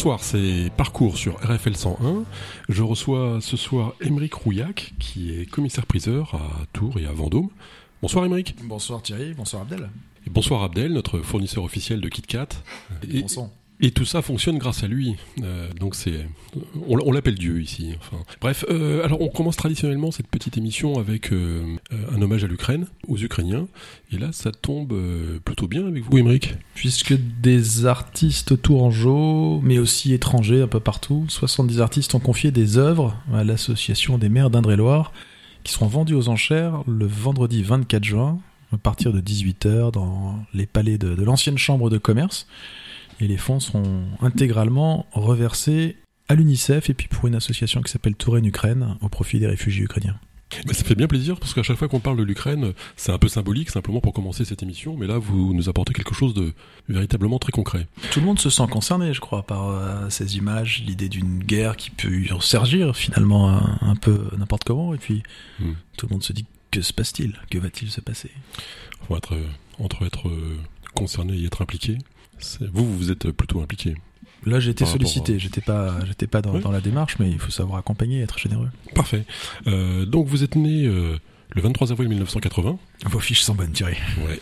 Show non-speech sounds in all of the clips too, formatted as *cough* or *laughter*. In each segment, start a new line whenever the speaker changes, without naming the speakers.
Bonsoir, c'est Parcours sur RFL 101. Je reçois ce soir Émeric Rouillac, qui est commissaire-priseur à Tours et à Vendôme. Bonsoir Émeric.
Bonsoir Thierry, bonsoir Abdel.
Et bonsoir Abdel, notre fournisseur officiel de KitKat. Et. Et tout ça fonctionne grâce à lui. Euh, donc c'est, on, l'appelle Dieu ici. Enfin, bref, euh, alors on commence traditionnellement cette petite émission avec euh, un hommage à l'Ukraine, aux Ukrainiens. Et là, ça tombe plutôt bien avec vous, Émeric.
Puisque des artistes tourangeaux, mais aussi étrangers un peu partout, 70 artistes ont confié des œuvres à l'association des maires d'Indre-et-Loire qui seront vendues aux enchères le vendredi 24 juin à partir de 18h dans les palais de l'ancienne chambre de commerce. Et les fonds seront intégralement reversés à l'UNICEF et puis pour une association qui s'appelle Touraine Ukraine au profit des réfugiés ukrainiens.
Bah, ça fait bien plaisir parce qu'à chaque fois qu'on parle de l'Ukraine, c'est un peu symbolique simplement pour commencer cette émission. Mais là, vous nous apportez quelque chose de véritablement très concret.
Tout le monde se sent concerné, je crois, par euh, ces images, l'idée d'une guerre qui peut surgir finalement un, un peu n'importe comment, et puis
Hmm.
tout le monde se dit que se passe-t-il? Que va-t-il se passer?
Faut être, euh, entre être euh, concerné et être impliqué. Vous, vous êtes plutôt impliqué.
Là, j'ai été sollicité, j'étais pas, j'étais pas dans, la démarche, mais il faut savoir accompagner et être généreux.
Parfait. Euh, donc vous êtes né euh, le 23 avril 1980.
Vos fiches sont bonnes, Thierry.
Ouais.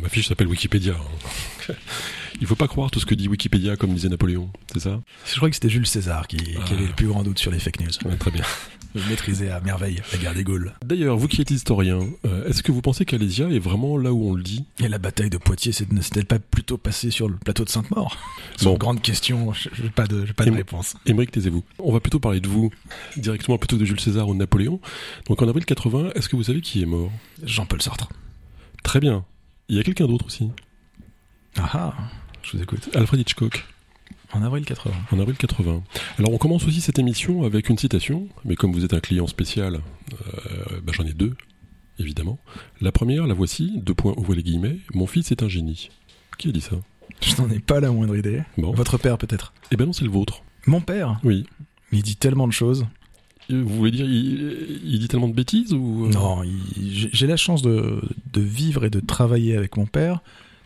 Ma fiche s'appelle Wikipédia. hein. *laughs* Il faut pas croire tout ce que dit Wikipédia comme disait Napoléon, c'est ça?
Je crois que c'était Jules César qui, qui
Ah.
avait le plus grand doute sur les fake news.
Ouais, Très bien.
Il maîtrisait à merveille la guerre des Gaules.
D'ailleurs, vous qui êtes historien, euh, est-ce que vous pensez qu'Alésia est vraiment là où on le dit?
Et la bataille de Poitiers, ne s'est-elle pas plutôt passée sur le plateau de Sainte-Maure? C'est
Bon.
une grande question, je n'ai pas de, pas réponse.
Émeric, taisez-vous. On va plutôt parler de vous directement plutôt que de Jules César ou de Napoléon. Donc en avril 80, est-ce que vous savez qui est mort?
Jean-Paul Sartre.
Très bien. Il y a quelqu'un d'autre aussi?
Ah ah, je vous écoute.
Alfred Hitchcock.
En avril 80.
En avril 80. Alors on commence aussi cette émission avec une citation, mais comme vous êtes un client spécial, euh, bah, j'en ai deux, évidemment. La première, la voici, deux points, ouvrez les guillemets, mon fils est un génie. Qui a dit ça?
Je n'en ai pas la moindre idée.
Bon.
Votre père peut-être?
Eh ben non, c'est le vôtre.
Mon père,
Oui.
il dit tellement de choses.
Vous voulez dire, il, il dit tellement de bêtises ou... euh,
Non, j'ai j'ai la chance de, de vivre et de travailler avec mon père.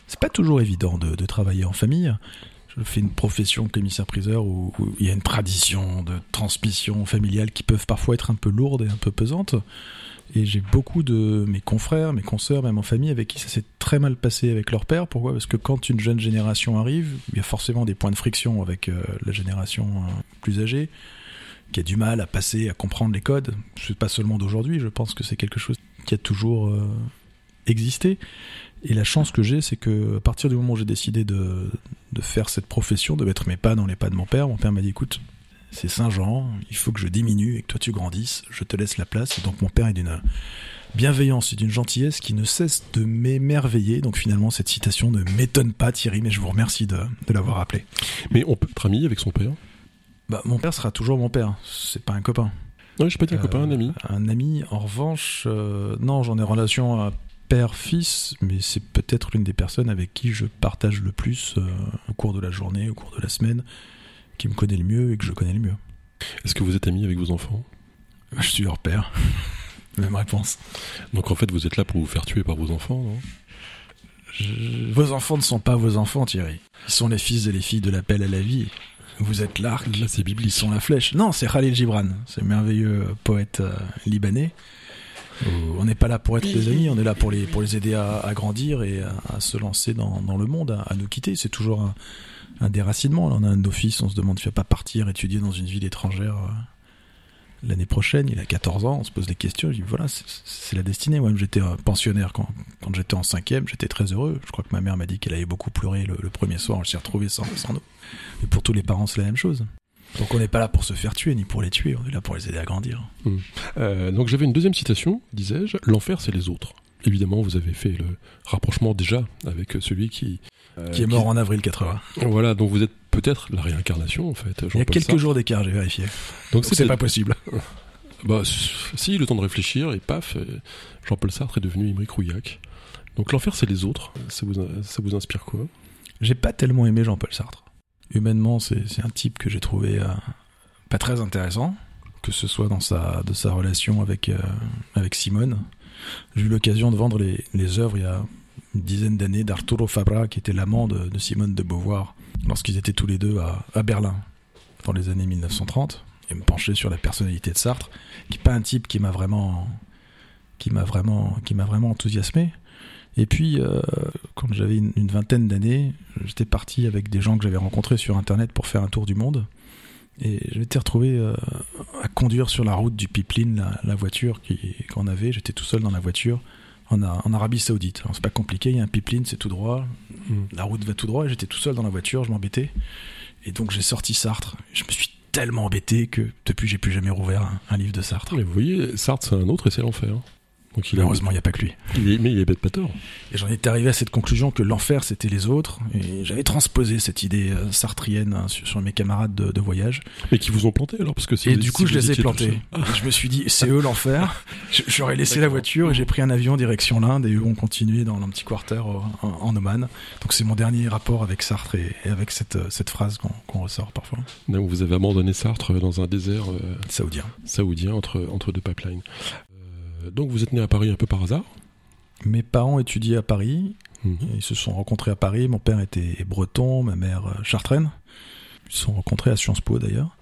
C'est pas toujours évident de, de travailler en famille. Je fais une profession commissaire-priseur où, où il y a une tradition de transmission familiale qui peuvent parfois être un peu lourde et un peu pesante. Et j'ai beaucoup de mes confrères, mes consoeurs, même en famille, avec qui ça s'est très mal passé avec leur père. Pourquoi? Parce que quand une jeune génération arrive, il y a forcément des points de friction avec euh, la génération euh, plus âgée, qui a du mal à passer, à comprendre les codes. C'est pas seulement d'aujourd'hui, je pense que c'est quelque chose qui a toujours euh, existé. Et la chance que j'ai, c'est que à partir du moment où j'ai décidé de, de faire cette profession, de mettre mes pas dans les pas de mon père, mon père m'a dit écoute, c'est Saint-Jean, il faut que je diminue et que toi tu grandisses, je te laisse la place. Et donc mon père est d'une bienveillance et d'une gentillesse qui ne cesse de m'émerveiller. Donc finalement, cette citation ne m'étonne pas, Thierry, mais je vous remercie de, de l'avoir rappelé.
Mais on peut être ami avec son père?
Bah, mon père sera toujours mon père, c'est pas un copain.
Non, je pas dit un
Euh,
copain, un ami.
Un ami, en revanche, euh, non, j'en ai relation à père-fils, mais c'est peut-être l'une des personnes avec qui je partage le plus euh, au cours de la journée, au cours de la semaine, qui me connaît le mieux et que je connais le mieux.
Est-ce que vous êtes ami avec vos enfants?
Je suis leur père. *laughs* Même réponse.
Donc en fait, vous êtes là pour vous faire tuer par vos enfants, non?
Je- Vos enfants ne sont pas vos enfants, Thierry. Ils sont les fils et les filles de l'appel à la vie. Vous êtes l'arc,
Là, c'est
ils
biblique.
sont la flèche. Non, c'est Khalil Gibran, ce merveilleux euh, poète euh, libanais. Où On n'est pas là pour être des amis, on est là pour les, pour les aider à, à grandir et à, à se lancer dans, dans le monde, à, à nous quitter. C'est toujours un, un déracinement. Là, on a un de nos fils, on se demande, tu vas pas partir étudier dans une ville étrangère euh, l'année prochaine Il a 14 ans, on se pose des questions. Je dis, voilà, c'est- la destinée. Moi, j'étais euh, pensionnaire quand, quand j'étais en cinquième, j'étais très heureux. Je crois que ma mère m'a dit qu'elle avait beaucoup pleuré le, le premier soir, elle s'est retrouvée sans, sans nous. Et pour tous les parents, c'est la même chose. Donc on n'est pas là pour se faire tuer, ni pour les tuer, on est là pour les aider à grandir.
Euh, donc j'avais une deuxième citation, disais-je. L'enfer, c'est les autres. Évidemment, vous avez fait le rapprochement déjà avec celui qui... euh,
qui est mort en avril 80.
Voilà, donc vous êtes peut-être la réincarnation, en fait.
Il y a quelques jours d'écart, j'ai vérifié.
Donc
c'est
c'était-
pas possible. *laughs*
Bah, si, le temps de réfléchir, et paf, euh, Jean-Paul Sartre est devenu Émeric Rouillac. Donc l'enfer, c'est les autres. Ça vous, ça vous inspire quoi?
J'ai pas tellement aimé Jean-Paul Sartre. Humainement, c'est un type que j'ai trouvé euh, pas très intéressant, que ce soit dans sa, de sa relation avec, euh, avec Simone. J'ai eu l'occasion de vendre les, les œuvres il y a une dizaine d'années d'Arturo Fabra, qui était l'amant de, Simone de Beauvoir, lorsqu'ils étaient tous les deux à, à Berlin, dans les années 1930, et me pencher sur la personnalité de Sartre, qui n'est pas un type qui m'a vraiment, qui m'a vraiment, qui m'a vraiment enthousiasmé. Et puis, euh, quand j'avais une, une vingtaine d'années, j'étais parti avec des gens que j'avais rencontrés sur Internet pour faire un tour du monde. Et je m'étais retrouvé euh, à conduire sur la route du pipeline la, la voiture qu'on avait. J'étais tout seul dans la voiture en, en Arabie Saoudite. Alors, C'est pas compliqué, il y a un pipeline, c'est tout droit.
Mm.
La route va tout droit et j'étais tout seul dans la voiture, je m'embêtais. Et donc j'ai sorti Sartre. Je me suis tellement embêté que depuis j'ai plus jamais rouvert un, un livre de Sartre.
Mais vous voyez, Sartre, c'est un autre et c'est l'enfer. Donc il
Heureusement, il n'y a pas que lui.
il est- mais il est bête pas tort.
Et j'en étais arrivé à cette conclusion que l'enfer c'était les autres. Et j'avais transposé cette idée euh, sartrienne hein, sur, sur mes camarades de, de voyage.
Mais qui vous ont planté alors parce que si
et
vous-
du coup, je les ai plantés. je me suis dit, c'est eux l'enfer. *laughs* J'aurais laissé la voiture et j'ai pris un avion direction l'Inde et eux ont continué dans un petit quarter euh, en, en Oman. Donc c'est mon dernier rapport avec Sartre et, et avec cette, euh, cette phrase qu'on ressort parfois.
Vous avez abandonné Sartre dans un désert euh,
Saoudien.
saoudien entre, entre deux pipelines. Euh, donc vous êtes né à Paris un peu par hasard.
Mes parents étudiaient à Paris.
Mhm.
Ils se sont rencontrés à Paris. Mon père était breton, ma mère euh, chartraine. Ils se sont rencontrés à Sciences Po d'ailleurs.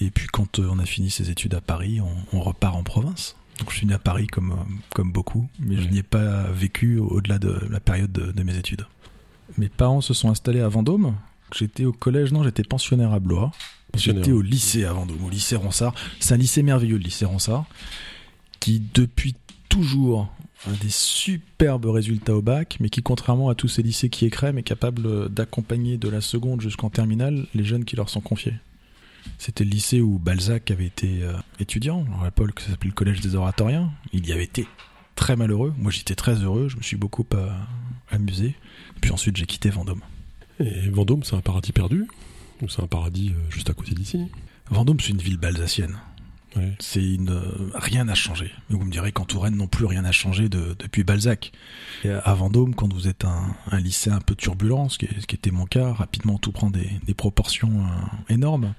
Et, puis quand euh, on a fini ses études à Paris, on, on repart en province. Donc je suis né à Paris comme, comme beaucoup, mais je n'y ai pas vécu au- au-delà de la période de, de mes études. Mes parents se sont installés à Vendôme. J'étais au collège, non, j'étais pensionnaire à Blois. J'étais au lycée à Vendôme, au lycée Ronsard. C'est un lycée merveilleux, le lycée Ronsard, qui depuis toujours a des superbes résultats au bac, mais qui, contrairement à tous ces lycées qui écrèment, est capable d'accompagner de la seconde jusqu'en terminale les jeunes qui leur sont confiés. C'était le lycée où Balzac avait été euh, étudiant, à l'époque ça s'appelait le collège des oratoriens. Il y avait été très malheureux. Moi j'étais très heureux, je me suis beaucoup euh, amusé. Puis ensuite j'ai quitté Vendôme.
Et Vendôme, c'est un paradis perdu? Ou c'est un paradis euh, juste à côté d'ici?
Vendôme, c'est une ville balsacienne.
Ouais.
C'est une euh, rien n'a changé. Mais vous me direz qu'en Touraine non plus rien n'a changé de- depuis Balzac. Et à Vendôme, quand vous êtes un, un lycée un peu turbulent, ce qui, est- ce qui était mon cas, rapidement tout prend des, des proportions euh, énormes.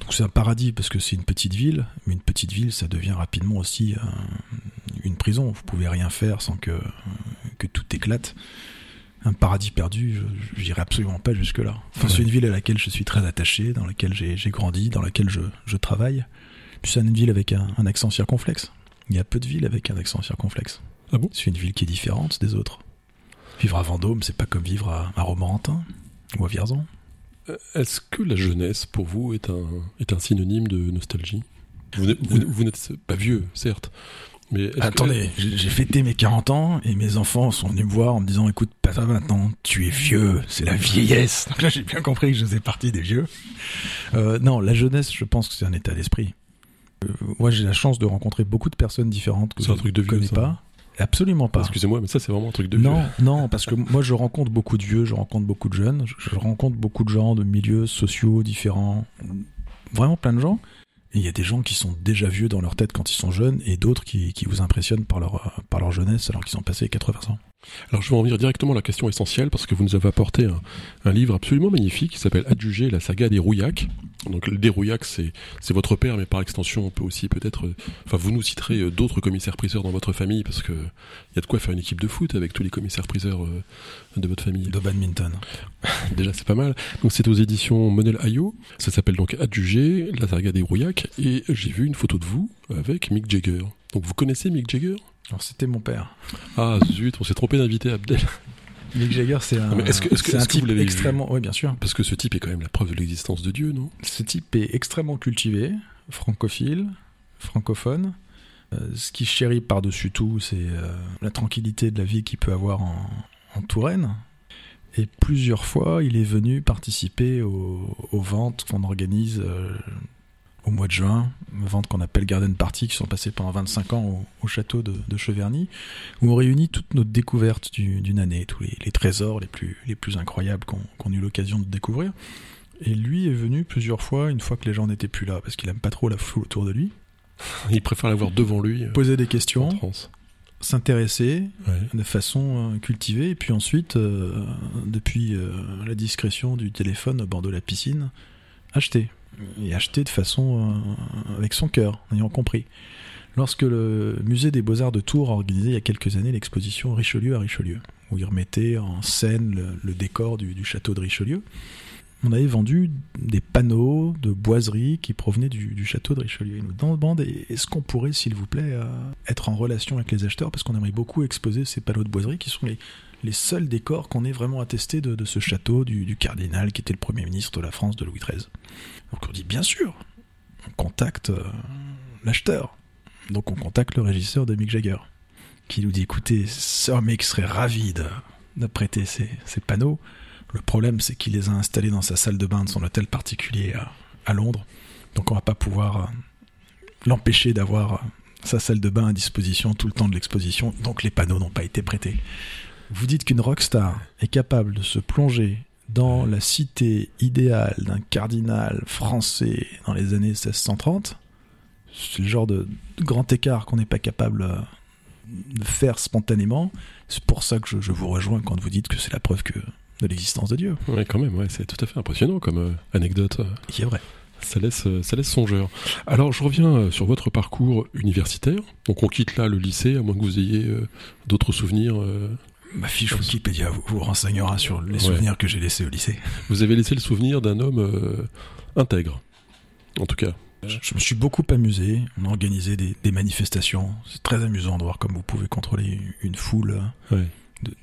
Donc c'est un paradis parce que c'est une petite ville, mais une petite ville, ça devient rapidement aussi euh, une prison. Vous pouvez rien faire sans que que tout éclate. Un paradis perdu, je j'irai absolument pas jusque là. Enfin, c'est une ville à laquelle je suis très attaché, dans laquelle j'ai j'ai grandi, dans laquelle je, je travaille. Puis c'est une ville avec un, un accent circonflexe. Il y a peu de villes avec un accent circonflexe.
Ah bon?
C'est une ville qui est différente des autres. Vivre à Vendôme, c'est pas comme vivre à, à Romorantin ou à Vierzon.
Euh, Est-ce que la jeunesse, pour vous, est un, est un synonyme de nostalgie? Vous n'êtes vous- vous n'êtes pas vieux, certes. Mais est-ce que-
Attendez, j'ai j'ai fêté mes 40 ans et mes enfants sont venus me voir en me disant écoute, papa, maintenant, tu es vieux, c'est la vieillesse. *laughs* Donc là, j'ai bien compris que je faisais partie des vieux. Euh, non, la jeunesse, je pense que c'est un état d'esprit. Euh, moi, j'ai la chance de rencontrer beaucoup de personnes différentes que je ne connais
ça.
pas. Absolument pas.
Excusez-moi, mais ça, c'est vraiment un truc de
Non,
vieux.
non, parce que moi je rencontre beaucoup de vieux, je rencontre beaucoup de jeunes, je, je rencontre beaucoup de gens de milieux sociaux différents, vraiment plein de gens. Et il y a des gens qui sont déjà vieux dans leur tête quand ils sont jeunes et d'autres qui, qui vous impressionnent par leur, euh, par leur jeunesse alors qu'ils ont passé 80 ans.
Alors, je vais en venir directement à la question essentielle parce que vous nous avez apporté un, un livre absolument magnifique qui s'appelle Adjugé, la saga des Rouillacs. Donc, le- des Rouillacs, c'est, c'est votre père, mais par extension, on peut aussi peut-être, euh, enfin, vous nous citerez euh, d'autres commissaires-priseurs dans votre famille parce que il y a de quoi faire une équipe de foot avec tous les commissaires-priseurs euh, de votre famille.
De badminton. *laughs*
Déjà, c'est pas mal. Donc, c'est aux éditions Monel Ayo. Ça s'appelle donc Adjugé, la saga des Rouillacs. Et j'ai vu une photo de vous avec Mick Jagger. Donc, vous connaissez Mick Jagger?
Alors c'était mon père.
Ah, zut, on s'est trompé d'inviter Abdel. *laughs*
Mick Jagger, c'est un,
Non, mais est-ce que- est-ce que-
c'est un
est-ce que vous
type extrêmement. Oui, bien sûr.
Parce que ce type est quand même la preuve de l'existence de Dieu, non?
Ce type est extrêmement cultivé, francophile, francophone. Euh, ce qu'il chérit par-dessus tout, c'est euh, la tranquillité de la vie qu'il peut avoir en, en Touraine. Et plusieurs fois, il est venu participer aux, aux ventes qu'on organise euh, au mois de juin, ventes qu'on appelle Garden Party, qui sont passées pendant 25 ans au, au château de, de Cheverny, où on réunit toutes nos découvertes du- d'une année, tous les, les trésors les plus, les plus incroyables qu'on qu'on a eu l'occasion de découvrir. Et lui est venu plusieurs fois, une fois que les gens n'étaient plus là, parce qu'il aime pas trop la foule autour de lui,
Il préfère l'avoir devant lui. euh,
poser des questions, s'intéresser
Ouais.
de façon euh, cultivée, et puis ensuite, euh, depuis euh, la discrétion du téléphone au bord de la piscine, acheter. Et acheter de façon euh, avec son cœur, ayant compris. Lorsque le musée des Beaux-Arts de Tours a organisé il y a quelques années l'exposition Richelieu à Richelieu, où il remettait en scène le, décor du, château de Richelieu, on avait vendu des panneaux de boiserie qui provenaient du, château de Richelieu. nous demandait est-ce qu'on pourrait, s'il vous plaît, euh, être en relation avec les acheteurs? Parce qu'on aimerait beaucoup exposer ces panneaux de boiserie qui sont les, les seuls décors qu'on ait vraiment attestés de, ce château du, cardinal qui était le premier ministre de la France de Louis XIII. Donc on dit bien sûr, on contacte euh, l'acheteur. Donc on contacte le régisseur de Mick Jagger qui nous dit écoutez, Sir Mick serait ravi de, prêter ces, panneaux. Le problème, c'est qu'il les a installés dans sa salle de bain de son hôtel particulier à, Londres. Donc on va pas pouvoir euh, l'empêcher d'avoir euh, sa salle de bain à disposition tout le temps de l'exposition. Donc les panneaux n'ont pas été prêtés. Vous dites qu'une rockstar est capable de se plonger dans la cité idéale d'un cardinal français dans les années 1630. C'est le genre de grand écart qu'on n'est pas capable euh, de faire spontanément. C'est pour ça que je, vous rejoins quand vous dites que c'est la preuve que, de l'existence de Dieu.
Oui, quand même, ouais, c'est tout à fait impressionnant comme euh, anecdote.
Qui est vrai.
Ça laisse, euh, ça laisse songeur. Alors, je reviens sur votre parcours universitaire. Donc, on quitte là le lycée, à moins que vous ayez d'autres souvenirs.
Ma fiche Wikipédia vous, vous renseignera sur les souvenirs que j'ai laissés au lycée.
Vous avez laissé le souvenir d'un homme intègre, en tout cas.
Je me suis beaucoup amusé. On a organisé des, des manifestations. C'est très amusant de voir comme vous pouvez contrôler une foule. Ouais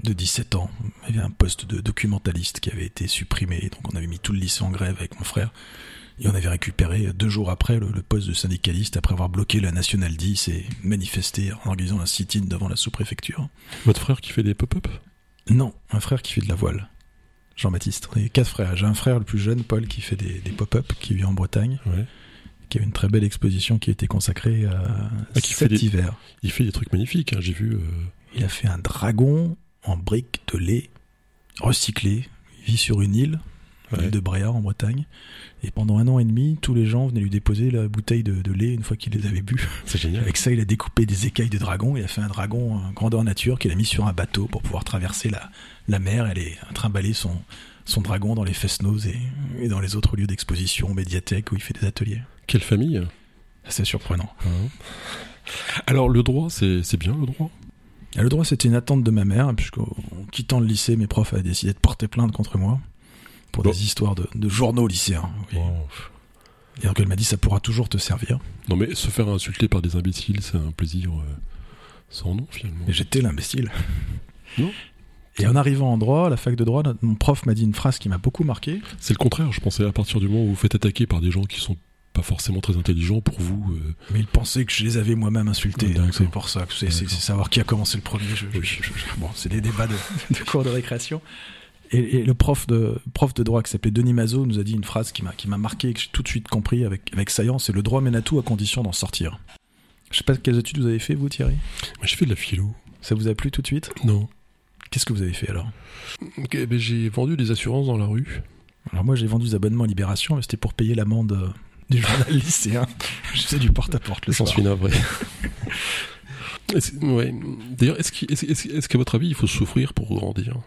de, 17 ans. Il y avait un poste de documentaliste qui avait été supprimé, donc on avait mis tout le lycée en grève avec mon frère. Et on avait récupéré deux jours après le, poste de syndicaliste après avoir bloqué la Nationale 10 et manifesté en organisant un sit-in devant la sous-préfecture.
Votre frère qui fait des pop-up?
Non, un frère qui fait de la voile. Jean-Baptiste. On quatre frères. J'ai un frère le plus jeune, Paul, qui fait des, pop-up, qui vit en Bretagne. Qui a une très belle exposition qui a été consacrée à ah, cet hiver.
Il fait des trucs magnifiques, hein, j'ai vu. Euh,
il a fait un dragon en briques de lait recyclé. Il vit sur une île, de Bréa en Bretagne. Et pendant un an et demi, tous les gens venaient lui déposer la bouteille de, lait une fois qu'il les avait bu.
C'est génial.
Avec ça, il a découpé des écailles de dragon. Il a fait un dragon grandeur nature qu'il a mis sur un bateau pour pouvoir traverser la, la mer. Elle est trimballer son, son dragon dans les Fest-Noz et, dans les autres lieux d'exposition, médiathèques où il fait des ateliers.
Quelle famille
C'est surprenant. Ah.
Alors le droit, c'est bien le droit?
Le droit, c'était une attente de ma mère, puisqu'en quittant le lycée, mes profs avaient décidé de porter plainte contre moi pour des histoires de, journaux lycéens. Et donc elle m'a dit ça pourra toujours te servir.
Non mais se faire insulter par des imbéciles, c'est un plaisir euh, sans nom finalement.
Et j'étais l'imbécile. non et en arrivant en droit, à la fac de droit, mon prof m'a dit une phrase qui m'a beaucoup marqué.
C'est le contraire, je pensais à partir du moment où vous faites attaquer par des gens qui sont pas forcément très intelligent pour vous. Euh.
Mais il pensait que je les avais moi-même insultés. c'est pour ça. C'est savoir qui a commencé le premier. bon, c'est des débats de, *laughs* cours de récréation. Et, le prof de, prof de droit qui s'appelait Denis Mazot nous a dit une phrase qui m'a marqué, que j'ai tout de suite compris avec, avec saillance, c'est le droit mène à tout à condition d'en sortir. Je sais pas quelles études vous avez fait, vous, Thierry?
Moi, j'ai fait de la philo.
Ça vous a plu tout de suite?
Non.
Qu'est-ce que vous avez fait alors?
Ben, J'ai vendu des assurances dans la rue.
Alors moi, j'ai vendu des abonnements à Libération, mais c'était pour payer l'amende du journal lycéen. Je fais du porte-à-porte le
soir. suis navré. *laughs* ouais. D'ailleurs, est-ce qu'à votre avis, il faut souffrir pour grandir?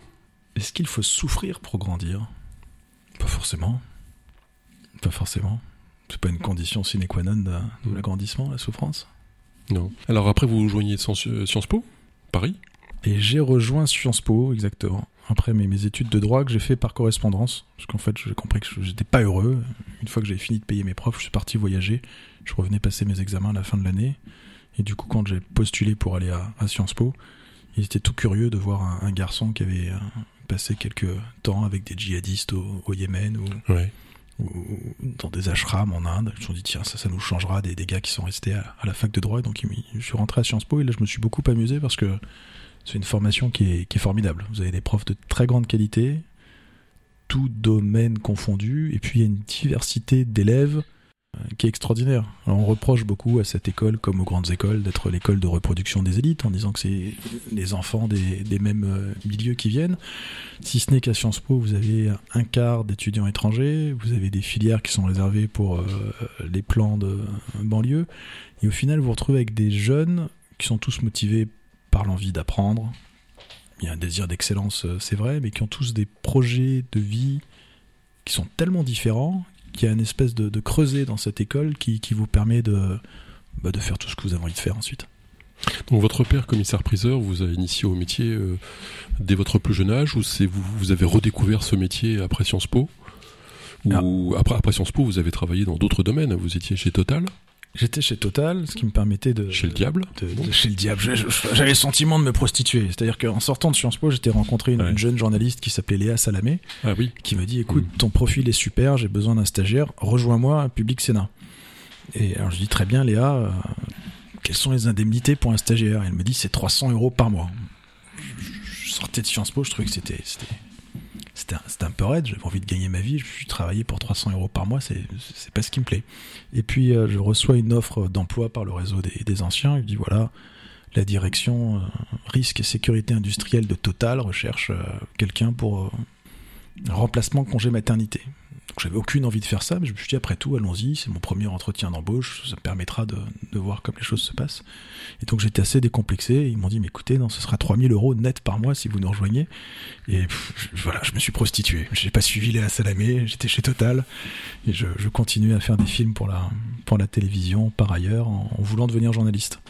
Est-ce qu'il faut souffrir pour grandir? Pas forcément. Pas forcément. C'est pas une condition sine qua non de, l'agrandissement, la souffrance?
Non. Alors après, vous joignez Sciences Po, Paris?
Et j'ai rejoint Sciences Po, exactement après mes, mes, études de droit que j'ai fait par correspondance. Parce qu'en fait, j'ai compris que j'étais pas heureux. Une fois que j'avais fini de payer mes profs, je suis parti voyager. Je revenais passer mes examens à la fin de l'année. Et du coup, quand j'ai postulé pour aller à, Sciences Po, il était tout curieux de voir un, garçon qui avait euh, passé quelques temps avec des djihadistes au, Yémen ou, dans des ashrams en Inde. Je me suis dit, tiens, ça, ça nous changera des, des gars qui sont restés à, la fac de droit. Donc, je suis rentré à Sciences Po et là, je me suis beaucoup amusé parce que c'est une formation qui est, formidable. Vous avez des profs de très grande qualité, tout domaine confondu, et puis il y a une diversité d'élèves qui est extraordinaire. on reproche beaucoup à cette école, comme aux grandes écoles, d'être l'école de reproduction des élites, en disant que c'est les enfants des, mêmes euh, milieux qui viennent. Si ce n'est qu'à Sciences Po, vous avez un quart d'étudiants étrangers, vous avez des filières qui sont réservées pour euh, les plans de banlieue, et au final, vous vous retrouvez avec des jeunes qui sont tous motivés par l'envie d'apprendre. Il y a un désir d'excellence, euh, c'est vrai, mais qui ont tous des projets de vie qui sont tellement différents qu'il y a une espèce de, creuset dans cette école qui, vous permet de, bah, de faire tout ce que vous avez envie de faire ensuite.
Donc votre père, commissaire-priseur, vous a initié au métier euh, dès votre plus jeune âge ou c'est vous, vous avez redécouvert ce métier après Sciences Po? Ou après, après Sciences Po, vous avez travaillé dans d'autres domaines. Vous étiez chez Total?
J'étais chez Total, ce qui me permettait de.
Chez le diable
de- de- Chez le diable. J'avais le sentiment de me prostituer. C'est-à-dire qu'en sortant de Sciences Po, j'étais rencontré une,
Ouais.
une jeune journaliste qui s'appelait Léa Salamé,
Ah oui.
qui me dit écoute,
Mm.
ton profil est super, j'ai besoin d'un stagiaire, rejoins-moi à Public Sénat. Et alors je dis très bien, Léa, euh, quelles sont les indemnités pour un stagiaire? Elle me dit c'est 300 euros par mois. Je, je sortais de Sciences Po, je trouvais que c'était. C'était- un, un peu raide, j'avais envie de gagner ma vie, je suis travaillé pour 300 euros par mois, c'est pas ce qui me plaît. Et puis euh, je reçois une offre d'emploi par le réseau des, anciens, il dit voilà, la direction euh, risque et sécurité industrielle de Total recherche euh, quelqu'un pour remplacement congé maternité. Donc j'avais aucune envie de faire ça, mais je me suis dit après tout, allons-y, c'est mon premier entretien d'embauche, ça me permettra de, de voir comme les choses se passent. Et donc j'étais assez décomplexé, ils m'ont dit mais écoutez, non, ce sera 3000 euros net par mois si vous nous rejoignez. Et pff, je- voilà, je me suis prostitué. J'ai pas suivi Léa Salamé, j'étais chez Total, et je, je continuais à faire des films pour la, pour la télévision par ailleurs, en, en voulant devenir journaliste.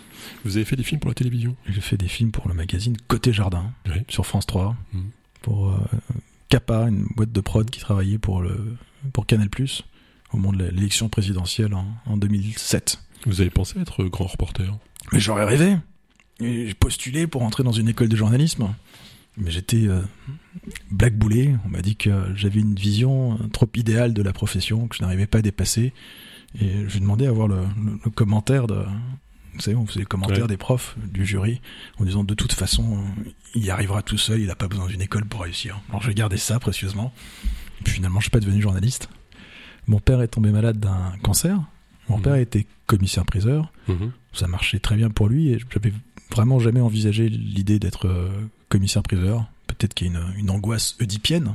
Vous avez fait des films pour la télévision?
J'ai fait des films pour le magazine Côté Jardin,
Oui.
sur France 3,
Mhm.
pour euh, Kappa, une boîte de prod qui travaillait pour, le, pour Canal+, au moment de l'élection présidentielle en, en 2007.
Vous avez pensé être grand reporter?
Mais j'aurais rêvé J'ai postulé pour entrer dans une école de journalisme, mais j'étais euh, blackboulé. On m'a dit que j'avais une vision euh, trop idéale de la profession, que je n'arrivais pas à dépasser. Et je demandais à avoir le, le- le commentaire de... Vous savez, on faisait les commentaires
Ouais.
des profs, du jury, en disant de toute façon, il y arrivera tout seul, il n'a pas besoin d'une école pour réussir. Alors j'ai gardé ça précieusement. Et puis finalement, je suis pas devenu journaliste. Mon père est tombé malade d'un cancer. Mon
Mhm.
père était commissaire-priseur
Mhm.
ça marchait très bien pour lui et j'avais vraiment jamais envisagé l'idée d'être euh, commissaire-priseur. Peut-être qu'il y a une, une angoisse oedipienne.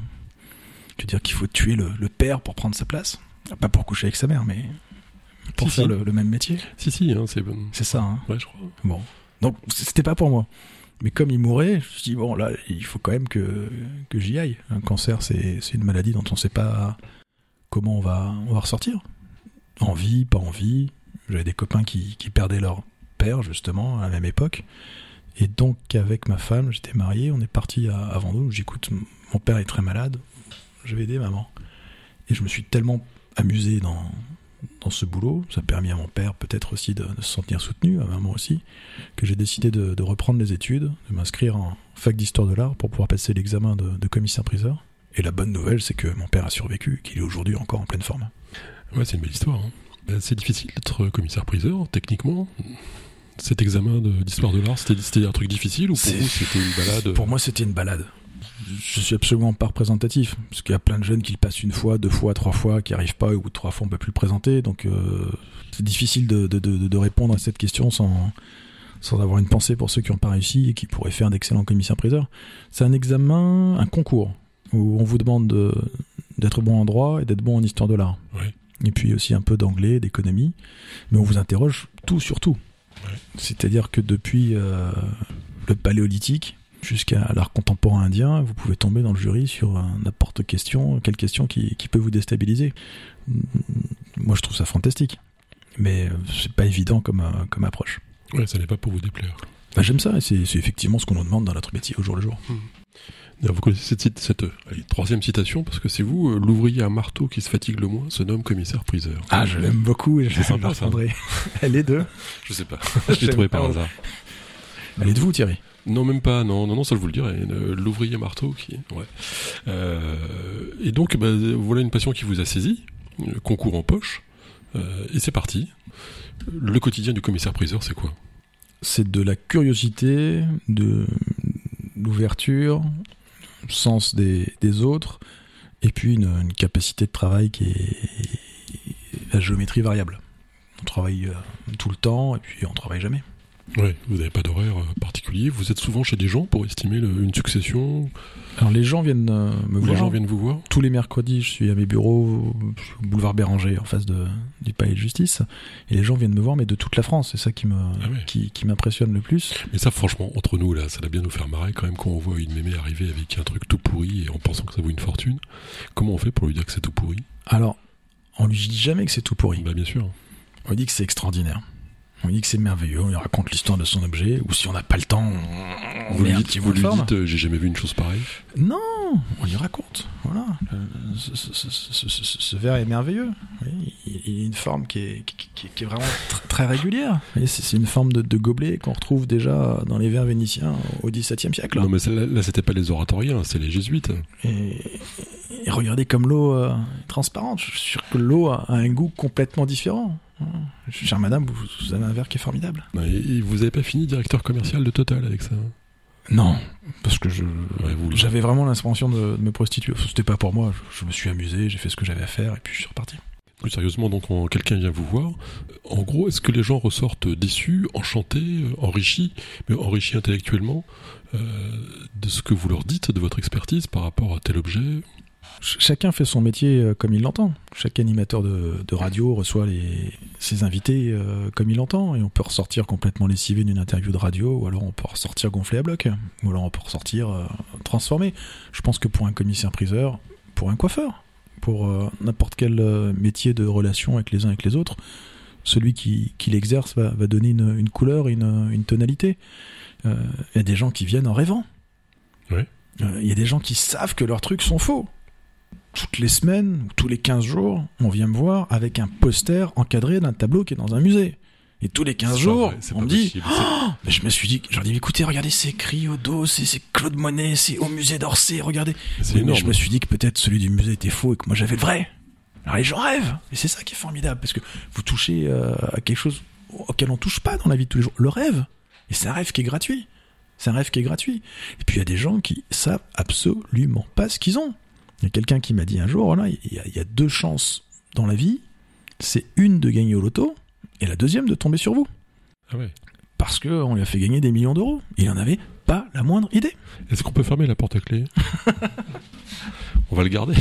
Je veux dire qu'il faut tuer le, le père pour prendre sa place. Pas pour coucher avec sa mère, mais pour
Si,
faire
si.
Le, le même métier?
Si, si, hein, c'est
C'est ça, hein.
Ouais, je crois.
Bon. Donc c'était pas pour moi. Mais comme il mourait, je me suis dit, bon, là, il faut quand même que, que j'y aille. Un cancer, c'est une maladie dont on sait pas comment on va, on va ressortir. Envie, pas envie. J'avais des copains qui, qui perdaient leur père, justement, à la même époque. Et donc, avec ma femme, j'étais marié, on est parti à, à Vendôme. J'écoute, mon père est très malade, je vais aider maman. Et je me suis tellement amusé dans, dans ce boulot, ça a permis à mon père peut-être aussi de, de se sentir soutenu, à maman aussi, que j'ai décidé de, de reprendre les études, de m'inscrire en fac d'histoire de l'art pour pouvoir passer l'examen de, de commissaire-priseur. Et la bonne nouvelle, c'est que mon père a survécu, qu'il est aujourd'hui encore en pleine forme.
Ouais, c'est une belle histoire. hein. Euh, C'est difficile d'être commissaire-priseur, techniquement. Cet examen d'histoire de, l'art, c'était un truc difficile ou pour vous c'était une balade?
Pour moi, c'était une balade. Je suis absolument pas représentatif, parce qu'il y a plein de jeunes qui le passent une fois, deux fois, trois fois, qui arrivent pas, et au bout de trois fois, on peut plus le présenter. Donc, euh, c'est difficile de, de- de- de répondre à cette question sans, sans avoir une pensée pour ceux qui n'ont pas réussi et qui pourraient faire d'excellents commissaires-priseurs. C'est un examen, un concours, où on vous demande de- d'être bon en droit et d'être bon en histoire de l'art. Et puis aussi un peu d'anglais, d'économie. Mais on vous interroge tout sur tout. C'est-à-dire que depuis euh, le paléolithique jusqu'à l'art contemporain indien, vous pouvez tomber dans le jury sur euh, n'importe question, quelle question qui, qui peut vous déstabiliser. Mm, Moi, je trouve ça fantastique. Mais euh, c'est pas évident comme, euh, comme approche.
Ouais, ça n'est pas pour vous déplaire.
Bah, J'aime ça, et c'est effectivement ce qu'on nous demande dans notre métier au jour le jour.
Alors, vous connaissez cette, cite- cette, allez, troisième citation, parce que c'est vous, l'ouvrier à marteau qui se fatigue le moins se nomme commissaire-priseur.
Ah, je l'aime beaucoup, et je la. Elle est de *laughs*
Je sais pas, *laughs* je l'ai trouvé par hasard.
Elle est de vous, Thierry?
Non, même pas, non, non, non, ça je vous le dirai. L'ouvrier marteau qui. Euh, et donc, bah, voilà une passion qui vous a saisi, euh, concours en poche, euh, et c'est parti. Le quotidien du commissaire-priseur, c'est quoi?
C'est de la curiosité, de l'ouverture, sens des, autres, et puis une, capacité de travail qui est la géométrie variable. On travaille tout le temps, et puis on travaille jamais.
Ouais, vous n'avez pas d'horaire euh, particulier, vous êtes souvent chez des gens pour estimer le- une succession,
Alors les gens viennent euh, me
les
voir.
gens viennent vous voir
Tous les mercredis, je suis à mes bureaux, au boulevard Béranger, en face de, du palais de justice, et les gens viennent me voir, mais de toute la France. C'est ça qui me,
Ah
qui, qui m'impressionne le plus.
Mais ça, franchement, entre nous, là, ça doit bien nous faire marrer quand même quand on voit une mémé arriver avec un truc tout pourri et en pensant que ça vaut une fortune. Comment on fait pour lui dire que c'est tout pourri?
Alors, on lui dit jamais que c'est tout pourri.
Bah, bien sûr.
On lui dit que c'est extraordinaire. On dit que c'est merveilleux, on lui raconte l'histoire de son objet, ou si on n'a pas le temps, on
Vous lui dites, vous lui dites, euh, j'ai jamais vu une chose pareille.
Non, on lui raconte. Voilà. Euh, Ce, ce- ce- ce- ce- ce verre est merveilleux. Il il a une forme qui est, qui, qui- qui est vraiment tr- très régulière. C'est une forme de, de gobelet qu'on retrouve déjà dans les verres vénitiens au XVIIe siècle.
Non, mais celle-là, là, c'était pas les oratoriens, c'est les jésuites.
Et, et regardez comme l'eau euh, est transparente. Je suis sûr que l'eau a un goût complètement différent. Chère madame, vous, vous avez un verre qui est formidable.
Et, et vous avez pas fini directeur commercial de Total avec ça
Non, parce que je,
Ouais,
j'avais vraiment l'intention de, de me prostituer. C'était pas pour moi. Je, je me suis amusé, j'ai fait ce que j'avais à faire et puis je suis reparti.
Plus sérieusement, donc, quand quelqu'un vient vous voir, en gros, est-ce que les gens ressortent déçus, enchantés, euh, enrichis, mais enrichis intellectuellement euh, de ce que vous leur dites, de votre expertise par rapport à tel objet?
Chacun fait son métier euh, comme il l'entend. Chaque animateur de, de radio reçoit les, ses invités euh, comme il l'entend. Et on peut ressortir complètement lessivé d'une interview de radio, ou alors on peut ressortir gonflé à bloc, ou alors on peut ressortir euh, transformé. Je pense que pour un commissaire-priseur, pour un coiffeur, pour euh, n'importe quel métier de relation avec les uns et avec les autres, celui qui, qui l'exerce va, va donner une, une couleur, une, une tonalité. Il y a des gens qui viennent en rêvant. Il y a des gens qui savent que leurs trucs sont faux toutes les semaines, ou tous les 15 jours, on vient me voir avec un poster encadré d'un tableau qui est dans un musée. Et tous les 15
C'est pas
jours,
vrai,
on me dit, Oh mais je me suis dit, je leur dis, écoutez, regardez, c'est écrit au dos, c'est Claude Monet, c'est au musée d'Orsay, regardez. Mais je me suis dit que peut-être celui du musée était faux et que moi j'avais le vrai. Alors les gens rêvent, et c'est ça qui est formidable, parce que vous touchez euh, à quelque chose auquel on touche pas dans la vie de tous les jours, le rêve. Et c'est un rêve qui est gratuit. C'est un rêve qui est gratuit. Et puis il y a des gens qui savent absolument pas ce qu'ils ont. Il y a quelqu'un qui m'a dit un jour, il y, a, il y a deux chances dans la vie. C'est une de gagner au loto et la deuxième de tomber sur vous.
Ah ouais.
Parce qu'on lui a fait gagner des millions d'euros. Il n'en avait pas la moindre idée.
Est-ce qu'on peut fermer la porte à clé? *laughs* On va le garder.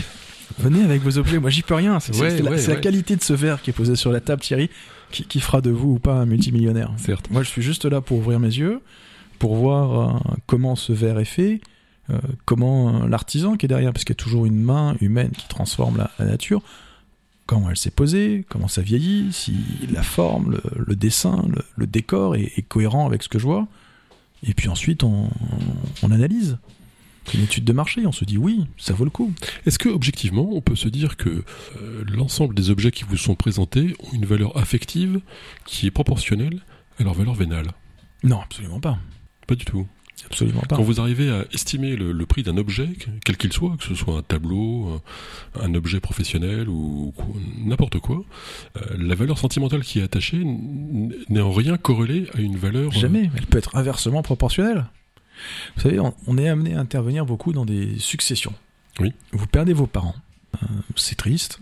Venez avec vos objets, moi j'y peux rien. C'est
Ouais,
la, qualité de ce verre qui est posé sur la table, Thierry, qui, qui fera de vous ou pas un multimillionnaire.
Certes.
Moi je suis juste là pour ouvrir mes yeux, pour voir euh, comment ce verre est fait, comment euh, l'artisan qui est derrière, parce qu'il y a toujours une main humaine qui transforme la, la nature, comment elle s'est posée, comment ça vieillit, si la forme, le, le dessin, le, le décor est, est cohérent avec ce que je vois. Et puis ensuite on, on analyse. C'est une étude de marché, on se dit oui, ça vaut le coup.
Est-ce que, objectivement, on peut se dire que euh, l'ensemble des objets qui vous sont présentés ont une valeur affective qui est proportionnelle à leur valeur vénale?
Non, absolument pas.
Pas du tout.
Absolument pas.
Quand vous arrivez à estimer le, le prix d'un objet, quel qu'il soit, que ce soit un tableau, un, un objet professionnel ou n'importe quoi, euh, la valeur sentimentale qui est attachée n'est en rien corrélée à une valeur. euh,
Jamais. Elle peut être inversement proportionnelle. Vous savez, on, on est amené à intervenir beaucoup dans des successions.
Oui.
Vous perdez vos parents. Euh, c'est triste.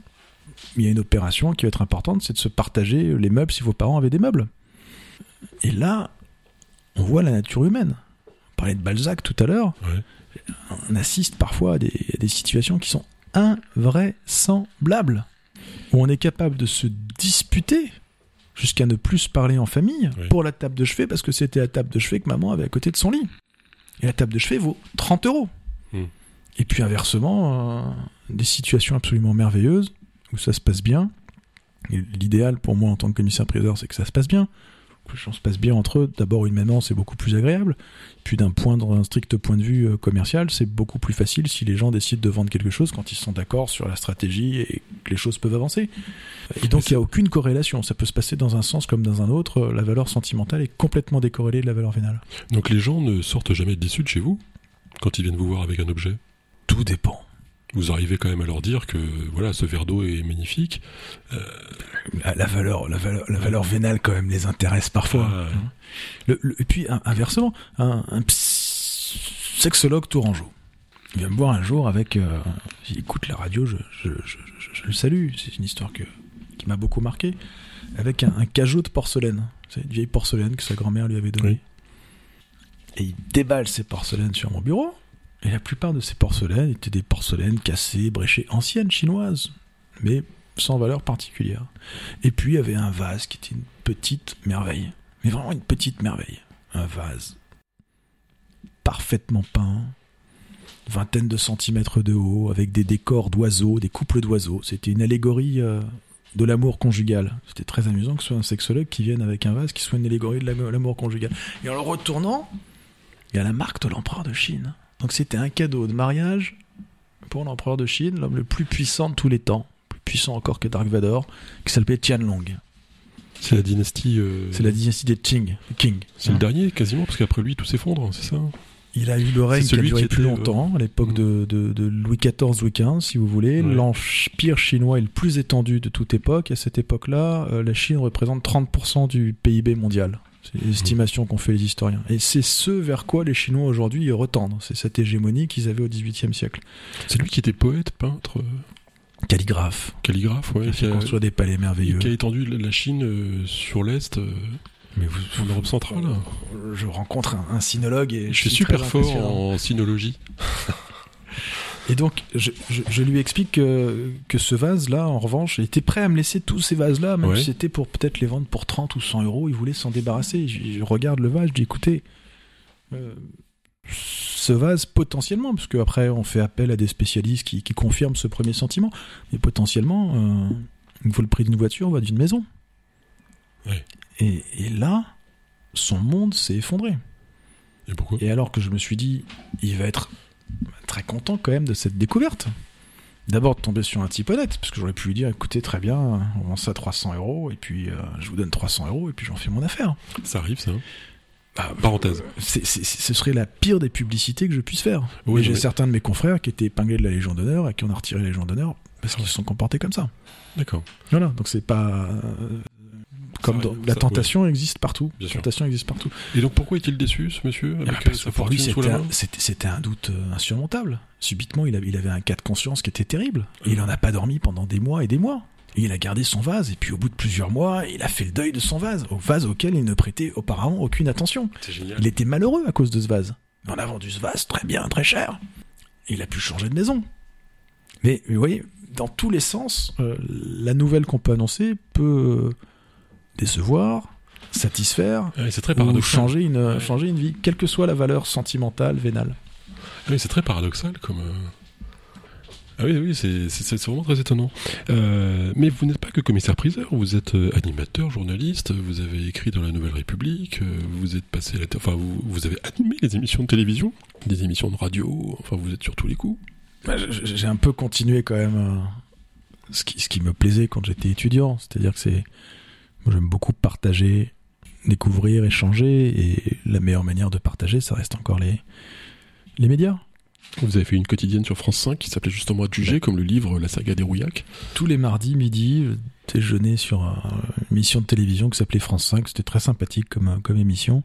Il y a une opération qui va être importante, c'est de se partager les meubles si vos parents avaient des meubles. Et là, on voit la nature humaine. On parlait de Balzac tout à l'heure.
Ouais.
On assiste parfois à des, à des situations qui sont invraisemblables. Où on est capable de se disputer jusqu'à ne plus parler en famille pour la table de chevet parce que c'était la table de chevet que maman avait à côté de son lit. Et la table de chevet vaut 30 euros.
Hmm.
Et puis inversement, euh, des situations absolument merveilleuses où ça se passe bien. L'idéal pour moi en tant que commissaire-priseur, c'est que ça se passe bien. Les gens se passent bien entre eux. D'abord, humainement, c'est beaucoup plus agréable. Puis d'un point, d'un strict point de vue euh, commercial, c'est beaucoup plus facile si les gens décident de vendre quelque chose quand ils sont d'accord sur la stratégie et que les choses peuvent avancer. Et donc, il n'y a aucune corrélation. Ça peut se passer dans un sens comme dans un autre. La valeur sentimentale est complètement décorrélée de la valeur vénale.
Donc les gens ne sortent jamais déçus de chez vous quand ils viennent vous voir avec un objet?
Tout dépend.
Vous arrivez quand même à leur dire que voilà, ce verre d'eau est magnifique.
La, la valeur, la, valeur, la valeur vénale, quand même, les intéresse parfois.
Ah,
Le- le- et puis, inversement, un, sexologue tourangeau. Il vient me voir un jour avec. euh, il écoute la radio, je, je- je- je- je le salue. C'est une histoire que, qui m'a beaucoup marqué. Avec un, un cajot de porcelaine. C'est une vieille porcelaine que sa grand-mère lui avait donnée.
Oui.
Et il déballe ces porcelaines sur mon bureau. Et la plupart de ces porcelaines étaient des porcelaines cassées, bréchées, anciennes, chinoises. Mais sans valeur particulière. Et puis il y avait un vase qui était une petite merveille. Mais vraiment une petite merveille. Un vase parfaitement peint, vingtaine de centimètres de haut, avec des décors d'oiseaux, des couples d'oiseaux. C'était une allégorie euh, de l'amour conjugal. C'était très amusant que ce soit un sexologue qui vienne avec un vase qui soit une allégorie de l'amo- l'amour conjugal. Et en le retournant, il y a la marque de l'empereur de Chine. Donc c'était un cadeau de mariage pour l'empereur de Chine, l'homme le plus puissant de tous les temps, plus puissant encore que Dark Vador, qui s'appelait Tianlong.
C'est la dynastie. euh,
C'est la dynastie des Qing. King.
C'est le dernier quasiment, parce qu'après lui tout s'effondre, c'est ça
Il a eu le règne qui a duré
qui
plus
était, euh,
longtemps, à l'époque de, de- de Louis XIV, Louis XV, si vous voulez.
Ouais.
L'empire chinois est le plus étendu de toute époque. À cette époque-là, euh, la Chine représente 30% du PIB mondial. C'est l'estimation qu'ont fait les historiens. Et c'est ce vers quoi les Chinois aujourd'hui retendent. C'est cette hégémonie qu'ils avaient au XVIIIe siècle.
C'est lui qui était poète, peintre, euh,
Calligraphe,
calligraphe, ouais,
qui a construire des palais merveilleux.
qui a étendu la Chine euh, sur l'est, euh,
Mais vous,
en Europe centrale.
je rencontre un, un sinologue et
Je suis super fort en sinologie. *laughs*
Et donc, je, je- je lui explique que, que ce vase-là, en revanche, il était prêt à me laisser tous ces vases-là, même
Ouais.
si c'était pour peut-être les vendre pour 30 ou 100 euros. Il voulait s'en débarrasser. Je, je regarde le vase, je dis écoutez, euh, ce vase, potentiellement, parce qu'après, on fait appel à des spécialistes qui, qui confirment ce premier sentiment, mais potentiellement, euh, il vaut le prix d'une voiture, voire d'une maison.
Ouais.
Et, et là, son monde s'est effondré.
Et pourquoi?
Et alors que je me suis dit, il va être très content quand même de cette découverte. D'abord de tomber sur un type honnête, parce que j'aurais pu lui dire, écoutez, très bien, on vend ça à 300 euros, et puis euh, je vous donne 300 euros, et puis j'en fais mon affaire.
Ça arrive, ça.
Bah,
Parenthèse.
c'est- ce serait la pire des publicités que je puisse faire.
Oui,
j'ai certains de mes confrères qui étaient épinglés de la Légion d'honneur, et qui on a retiré la Légion d'honneur, parce qu'ils se sont comportés comme ça.
D'accord.
Voilà, donc c'est pas... comme dans- la
ça-
tentation existe partout. La
sûr.
tentation existe partout.
Et donc pourquoi est-il déçu, ce monsieur, avec
parce
sa
que pour lui,
fortune sous
c'était un, doute euh, insurmontable. Subitement, il avait, il avait un cas de conscience qui était terrible. Et il en a pas dormi pendant des mois et des mois. Et il a gardé son vase, et puis au bout de plusieurs mois, il a fait le deuil de son vase, au vase auquel il ne prêtait auparavant aucune attention. Il était malheureux à cause de ce vase. On a vendu ce vase très bien, très cher. Et il a pu changer de maison. Mais, mais vous voyez, dans tous les sens, euh, la nouvelle qu'on peut annoncer peut euh, décevoir, satisfaire,
très
ou changer une,
Ouais.
changer une vie, quelle que soit la valeur sentimentale, vénale.
Oui, c'est très paradoxal comme. euh, Ah oui, oui, c'est vraiment très étonnant. Euh, mais vous n'êtes pas que commissaire-priseur, vous êtes euh, animateur, journaliste, vous avez écrit dans la Nouvelle République, vous êtes passé à la. té- Enfin, vous, vous avez animé les émissions de télévision, des émissions de radio, enfin, vous êtes sur tous les coups.
Bah, J'ai un peu continué quand même euh, ce, qui, ce qui me plaisait quand j'étais étudiant. C'est-à-dire que c'est. J'aime beaucoup partager, découvrir, échanger. Et la meilleure manière de partager, ça reste encore les, les médias.
Vous avez fait une quotidienne sur France 5 qui s'appelait justement Adjugé, comme le livre La saga des Rouillacs.
Tous les mardis midi, je déjeunais sur un- une émission de télévision qui s'appelait France 5. C'était très sympathique comme, comme émission.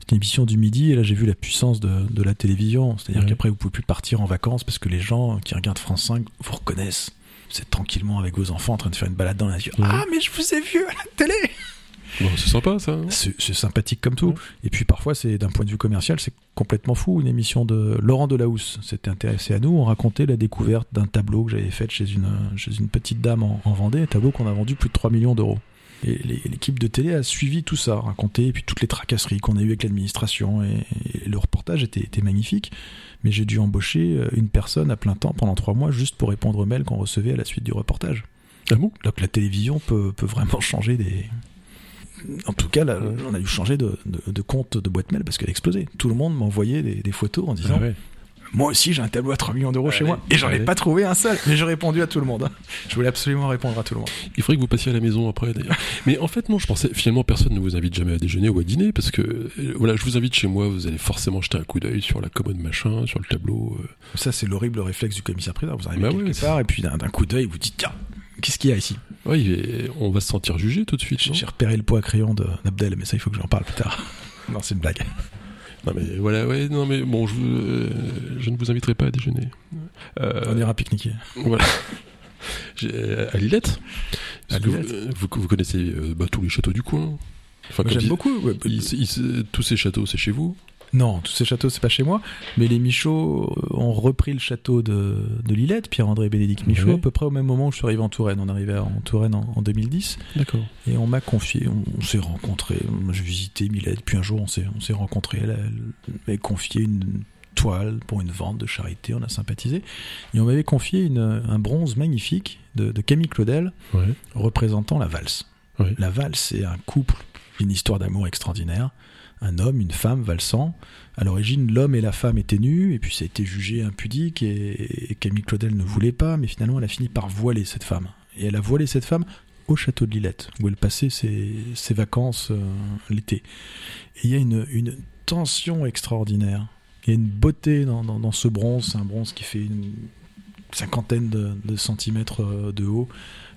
C'était une émission du midi et là j'ai vu la puissance de, de la télévision. C'est-à-dire
Ouais.
qu'après vous pouvez plus partir en vacances parce que les gens qui regardent France 5 vous reconnaissent. Vous êtes tranquillement avec vos enfants en train de faire une balade dans la nature. Ah mais je vous ai vu à la télé
Bon, c'est sympa ça. hein
C'est c'est sympathique comme tout.
Ouais.
Et puis parfois, c'est d'un point de vue commercial, c'est complètement fou. Une émission de Laurent Delahousse s'était intéressé à nous. On racontait la découverte d'un tableau que j'avais fait chez une, chez une petite dame en, en Vendée, un tableau qu'on a vendu plus de 3 millions d'euros. Et l'équipe de télé a suivi tout ça, raconté, et puis toutes les tracasseries qu'on a eues avec l'administration. Et, et le reportage était, était magnifique. Mais j'ai dû embaucher euh, une personne à plein temps pendant trois mois juste pour répondre aux mails qu'on recevait à la suite du reportage.
Ah bon?
Donc la télévision peut, peut vraiment changer des. En tout cas, là, on a dû changer de, de- de compte de boîte mail parce qu'elle explosait. Tout le monde m'envoyait des, des photos en disant
Ah ouais.
Moi aussi, j'ai un tableau à 3 millions d'euros chez moi. Et j'en ai pas trouvé un seul. Mais j'ai répondu à tout le monde. *laughs* Je voulais absolument répondre à tout le monde.
Il faudrait que vous passiez à la maison après d'ailleurs. *laughs* Mais en fait non, je pensais finalement personne ne vous invite jamais à déjeuner ou à dîner parce que euh, voilà, je vous invite chez moi, vous allez forcément jeter un coup d'œil sur la commode machin, sur le tableau. euh.
Ça, c'est l'horrible réflexe du commissaire-priseur. Vous arrivez
Bah
quelque
ouais,
part et puis d'un coup d'œil, vous dites Tiens, qu'est-ce qu'il y a ici?
Et on va se sentir jugé tout de suite.
J'ai repéré le pot à crayon de- d'Abdel, mais ça, il faut que j'en parle plus tard. *laughs* non, c'est une blague.
Non mais voilà, ouais, non mais bon, je, euh, je ne vous inviterai pas à déjeuner. Euh,
On ira pique-niquer.
voilà. *laughs* J'ai- À Lillette.
À
Parce que
Lillette.
Vous, vous, vous connaissez euh, bah, tous les châteaux du coin. Enfin,
J'aime beaucoup. ouais.
il- il- tous ces châteaux, c'est chez vous.
Non, tous ces châteaux, c'est pas chez moi. Mais les Michaud euh, ont repris le château de, de Lillette, Pierre-André Bénédicte Michaud,
Oui.
à peu près au même moment où je suis arrivé en Touraine. On arrivait en Touraine en, en 2010.
D'accord.
Et on m'a confié, on, on s'est rencontrés. J'ai visité Millette, puis un jour on s'est, on s'est rencontrés. Elle, m'a confié une toile pour une vente de charité, on a sympathisé. Et on m'avait confié une, un bronze magnifique de, de Camille Claudel représentant la valse. La valse, c'est un couple, une histoire d'amour extraordinaire. Un homme, une femme valsant. À l'origine, l'homme et la femme étaient nus, et puis ça a été jugé impudique, et, Camille Claudel ne voulait pas, mais finalement, elle a fini par voiler cette femme. Et elle a voilé cette femme au château de Lillette, où elle passait ses, vacances euh, l'été. Et il y a une, tension extraordinaire. Il y a une beauté dans, ce bronze. Un bronze qui fait une cinquantaine de, de centimètres euh, de haut.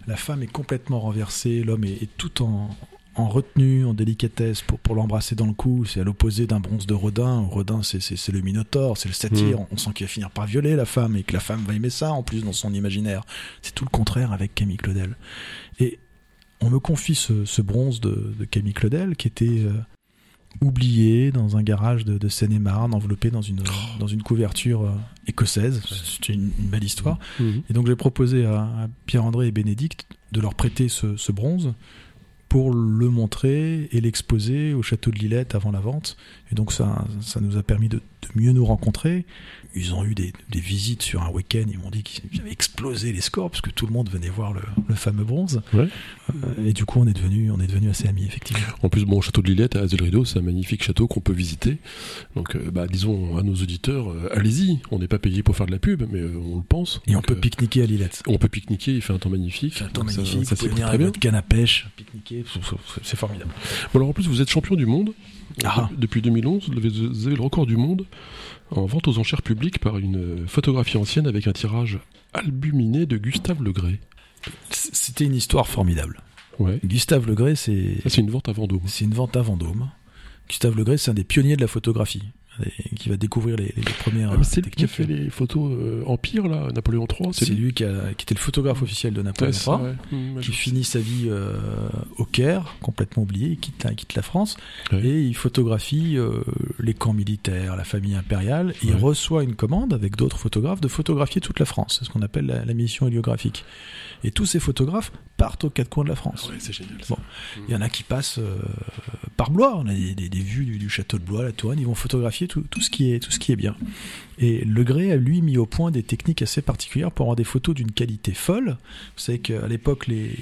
La femme est complètement renversée, l'homme est tout en, en retenue, en délicatesse pour, pour l'embrasser dans le cou. C'est à l'opposé d'un bronze de Rodin. Rodin, c'est- le Minotaure, c'est le satyre. On sent qu'il va finir par violer la femme et que la femme va aimer ça en plus dans son imaginaire. C'est tout le contraire avec Camille Claudel. Et on me confie ce, ce bronze de, de Camille Claudel qui était euh, oublié dans un garage de, de Seine-et-Marne, enveloppé dans une, dans une couverture euh, écossaise. C'était une, une belle histoire.
Mhm.
Et donc j'ai proposé à, à Pierre-André et Bénédicte de leur prêter ce, ce bronze pour le montrer et l'exposer au château de Lillette avant la vente. Et donc ça, ça nous a permis de, de mieux nous rencontrer. Ils ont eu des, des visites sur un week-end, ils m'ont dit qu'ils avaient explosé les scores parce que tout le monde venait voir le, le fameux bronze.
Ouais.
Euh, et du coup on est devenu on est devenu assez amis effectivement.
En plus, bon, château de Lillette à Azel-Rideau, c'est un magnifique château qu'on peut visiter. Donc, euh, bah, disons à nos auditeurs, euh, allez-y. On n'est pas payé pour faire de la pub, mais on le pense.
Et on peut pique-niquer à Lillette.
on peut pique-niquer. Il fait un temps magnifique.
Un temps
Donc, ça-
magnifique,
ça
vous pouvez
prête
venir
très
avec
bien.
votre canne à pêche, pique-niquer, c'est formidable.
Bon, alors en plus, vous êtes champion du monde.
Ah.
De- Depuis 2011, vous avez, le record du monde en vente aux enchères publiques par une photographie ancienne avec un tirage albuminé de Gustave Legré.
C'était une histoire formidable.
Ouais.
Gustave Legré, c'est
c'est une vente à Vendôme.
C'est une vente à Vendôme. Gustave Legré, c'est un des pionniers de la photographie, qui va découvrir les, les- premières.
Ah, c'est lui qui a fait les photos euh, Empire, là, Napoléon III.
C'est lui qui, a- qui était le photographe officiel de Napoléon III,
ouais. Mmh,
qui finit sa vie euh, au Caire, complètement oublié, il quitte la, il quitte la France,
Ouais.
et il photographie euh, les camps militaires, la famille impériale, et il reçoit une commande avec d'autres photographes de photographier toute la France. C'est ce qu'on appelle la, la mission héliographique. Et tous ces photographes partent aux quatre coins de la France.
Ouais, c'est génial.
Bon. Il y en a qui passent euh, par Blois. On a des, des- des vues du, du château de Blois, la Touraine. Ils vont photographier tout, tout ce qui est, tout ce qui est bien. Et Legré a lui mis au point des techniques assez particulières pour avoir des photos d'une qualité folle. Vous savez qu'à l'époque, les,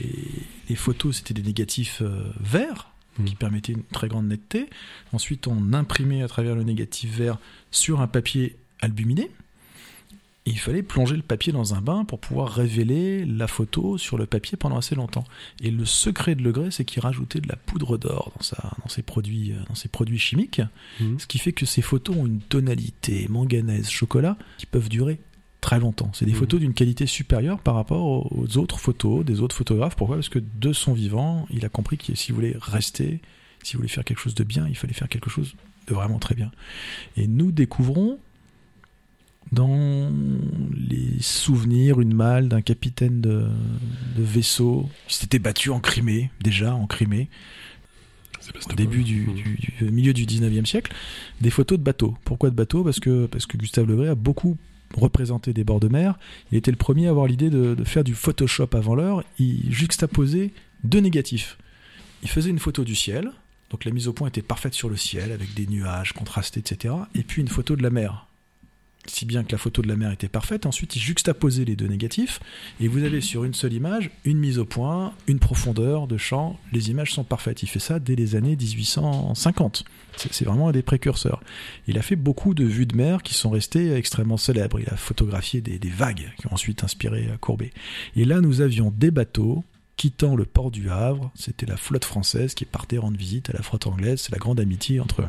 les photos, c'était des négatifs euh, verts
Mm.
qui permettaient une très grande netteté. Ensuite, on imprimait à travers le négatif vert sur un papier albuminé. Et il fallait plonger le papier dans un bain pour pouvoir révéler la photo sur le papier pendant assez longtemps. Et le secret de Legré, c'est qu'il rajoutait de la poudre d'or dans, sa, dans, ses produits, euh, dans ses produits chimiques,
Mhm.
ce qui fait que ces photos ont une tonalité manganèse, chocolat, qui peuvent durer très longtemps. C'est des
Mhm.
photos d'une qualité supérieure par rapport aux aux autres photos des autres photographes. Pourquoi? Parce que de son vivant, il a compris que s'il voulait rester, s'il voulait faire quelque chose de bien, il fallait faire quelque chose de vraiment très bien. Et nous découvrons dans les souvenirs une malle d'un capitaine de, de vaisseau qui s'était battu en Crimée, déjà en Crimée, au début du, du- du milieu du 19e siècle, des photos de bateaux. Pourquoi de bateaux? Parce que, parce que Gustave Legré a beaucoup représenté des bords de mer. Il était le premier à avoir l'idée de, de faire du Photoshop avant l'heure. Il juxtaposait deux négatifs. Il faisait une photo du ciel, donc la mise au point était parfaite sur le ciel, avec des nuages contrastés, etc. Et puis une photo de la mer. Si bien que la photo de la mer était parfaite, ensuite il juxtaposait les deux négatifs, et vous avez sur une seule image une mise au point, une profondeur de champ, les images sont parfaites. Il fait ça dès les années 1850. C'est vraiment un des précurseurs. Il a fait beaucoup de vues de mer qui sont restées extrêmement célèbres. Il a photographié des, des vagues qui ont ensuite inspiré euh, Courbet. Et là, nous avions des bateaux quittant le port du Havre. C'était la flotte française qui partait rendre visite à la flotte anglaise. C'est la grande amitié entre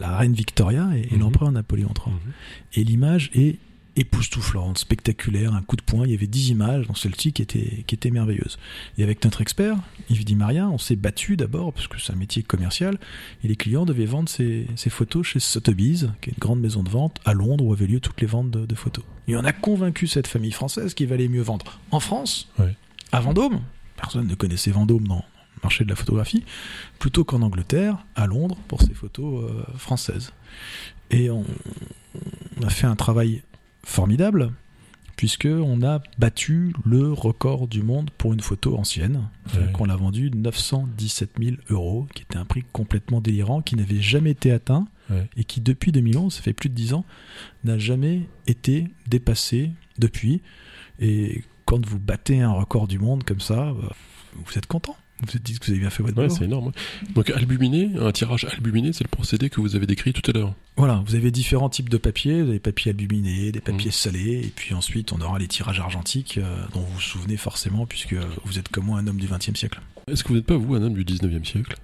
la reine Victoria et, et
Mhm.
l'empereur Napoléon III.
Mhm.
Et l'image est époustouflante, spectaculaire, un coup de poing. Il y avait 10 images dans celle-ci qui étaient, qui étaient merveilleuses. Et avec notre expert, Yves Di Maria, on s'est battu d'abord, parce que c'est un métier commercial, et les clients devaient vendre ces, ces photos chez Sotheby's, qui est une grande maison de vente à Londres où avaient lieu toutes les ventes de, de photos. Et on a convaincu cette famille française qu'il valait mieux vendre en France, à Vendôme. Personne ne connaissait Vendôme dans marché de la photographie, plutôt qu'en Angleterre, à Londres, pour ces photos euh, françaises. Et on, on a fait un travail formidable, puisque on a battu le record du monde pour une photo ancienne, euh, qu'on l'a vendu 917 000 euros, qui était un prix complètement délirant, qui n'avait jamais été atteint
Ouais.
et qui depuis 2011, ça fait plus de 10 ans, n'a jamais été dépassé depuis. Et quand vous battez un record du monde comme ça, bah, vous êtes content. Vous vous dites que vous avez bien fait votre
Ouais, c'est énorme. Donc albuminé, un tirage albuminé, c'est le procédé que vous avez décrit tout à l'heure.
Voilà, vous avez différents types de papiers, vous avez des papiers albuminés, des
Mm.
papiers salés, et puis ensuite on aura les tirages argentiques euh, dont vous vous souvenez forcément puisque vous êtes comme moi un homme du 20e siècle.
Est-ce que vous n'êtes pas, vous, un homme du 19e siècle?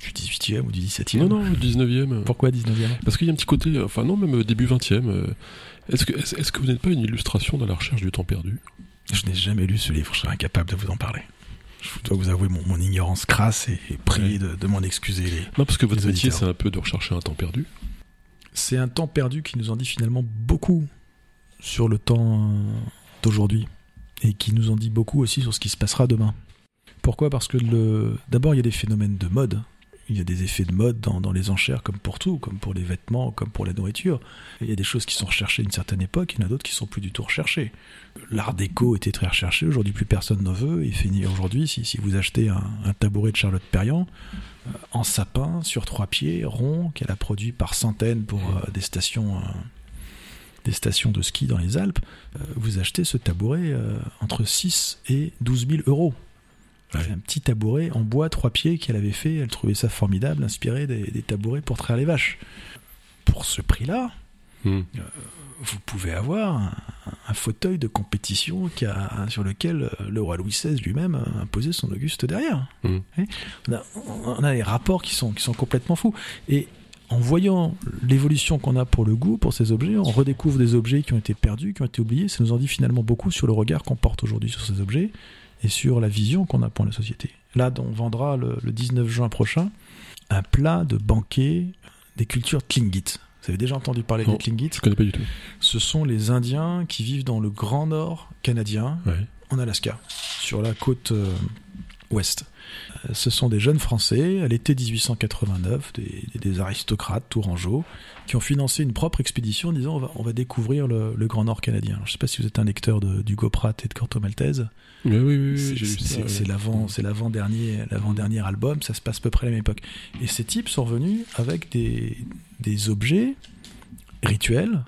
Du 18e ou du 17e
Non, non, du 19e.
Pourquoi 19e
Parce qu'il y a un petit côté, euh, enfin non, même euh, début 20e. euh, Est-ce que, est-ce que vous n'êtes pas une illustration dans la recherche du temps perdu?
Je n'ai jamais lu ce livre, je serais incapable de vous en parler. Je dois vous avouer mon, mon ignorance crasse et, et prier de, de m'en excuser. les-
Non, parce que votre métier, c'est un peu de rechercher un temps perdu.
C'est un temps perdu qui nous en dit finalement beaucoup sur le temps euh, d'aujourd'hui et qui nous en dit beaucoup aussi sur ce qui se passera demain. Pourquoi? Parce que d'abord il y a des phénomènes de mode. Il y a des effets de mode dans, les enchères comme pour tout, comme pour les vêtements, comme pour la nourriture. Il y a des choses qui sont recherchées à une certaine époque, il y en a d'autres qui sont plus du tout recherchées. L'art déco était très recherché, aujourd'hui plus personne n'en veut. Et aujourd'hui, si, vous achetez un, tabouret de Charlotte Perriand, euh, en sapin, sur trois pieds, rond, qu'elle a produit par centaines pour euh, des stations, euh, des stations de ski dans les Alpes, vous achetez ce tabouret entre 6 et 12 000 euros.
Ouais.
Un petit tabouret en bois, trois pieds qu'elle avait fait. Elle trouvait ça formidable, inspiré des, des tabourets pour traire les vaches. Pour ce prix-là,
Hmm.
vous pouvez avoir un, un fauteuil de compétition qui a, sur lequel euh, le roi Louis XVI lui-même a imposé son Auguste derrière.
Mm.
Hein On, a, on a des rapports qui sont, qui sont complètement fous. Et en voyant l'évolution qu'on a pour le goût, pour ces objets, on redécouvre des objets qui ont été perdus, qui ont été oubliés. Ça nous en dit finalement beaucoup sur le regard qu'on porte aujourd'hui sur ces objets et sur la vision qu'on a pour la société. Là, on vendra le, le 19 juin prochain un plat de banquet des cultures Tlingit. Vous avez déjà entendu parler
Non.
des Tlingit
Je connais pas du tout.
ce sont les Indiens qui vivent dans le Grand Nord canadien,
Ouais.
en Alaska, sur la côte euh, ouest. Euh, Ce sont des jeunes Français, à l'été 1889, des, aristocrates tourangeaux, qui ont financé une propre expédition en disant on va, on va découvrir le, le Grand Nord canadien. Alors, je ne sais pas si vous êtes un lecteur de, du Pratt et de Corto Maltese.
Oui, oui, oui,
C'est-
j'ai lu ça.
C'est l'avant, l'avant-dernier, l'avant-dernier album. Ça se passe à peu près à la même époque. Et ces types sont revenus avec des, des objets rituels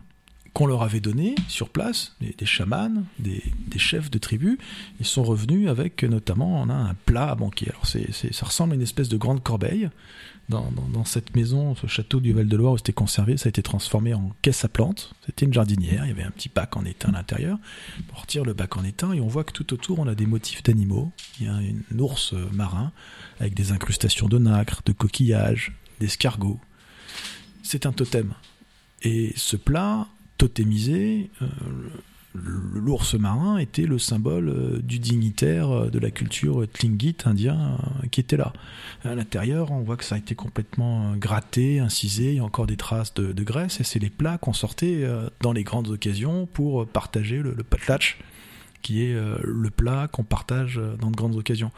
qu'on leur avait donnés sur place, des, chamans, des, chefs de tribu. Ils sont revenus avec notamment on a un plat à banquer. Alors c'est- ça ressemble à une espèce de grande corbeille. Dans, dans- cette maison, ce château du Val-de-Loire où c'était conservé, ça a été transformé en caisse à plantes. C'était une jardinière, il y avait un petit bac en étain à l'intérieur. On retire le bac en étain et on voit que tout autour on a des motifs d'animaux. Il y a un ours marin avec des incrustations de nacre, de coquillages, d'escargots. C'est un totem. Et ce plat totémisé, euh, l'ours marin était le symbole euh, du dignitaire euh, de la culture tlingit indien qui était là. À l'intérieur, on voit que ça a été complètement gratté, incisé, il y a encore des traces de, graisse, et c'est les plats qu'on sortait dans les grandes occasions pour partager le, le patlach, qui est le plat qu'on partage dans de grandes occasions.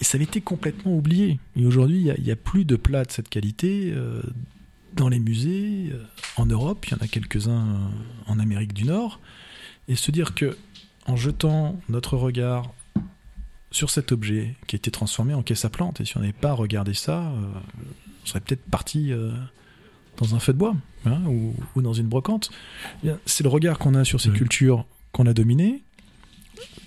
Et ça avait été complètement oublié. Et aujourd'hui, il n'y a, a plus de plats de cette qualité dans les musées. euh, en Europe, il y en a quelques-uns en Amérique du Nord. Et se dire que, en jetant notre regard sur cet objet qui a été transformé en caisse à plantes, et si on n'avait pas regardé ça, euh, on serait peut-être parti euh, dans un feu de bois hein, ou, ou dans une brocante. Eh C'est le regard qu'on a sur ces
Oui.
cultures qu'on a dominées,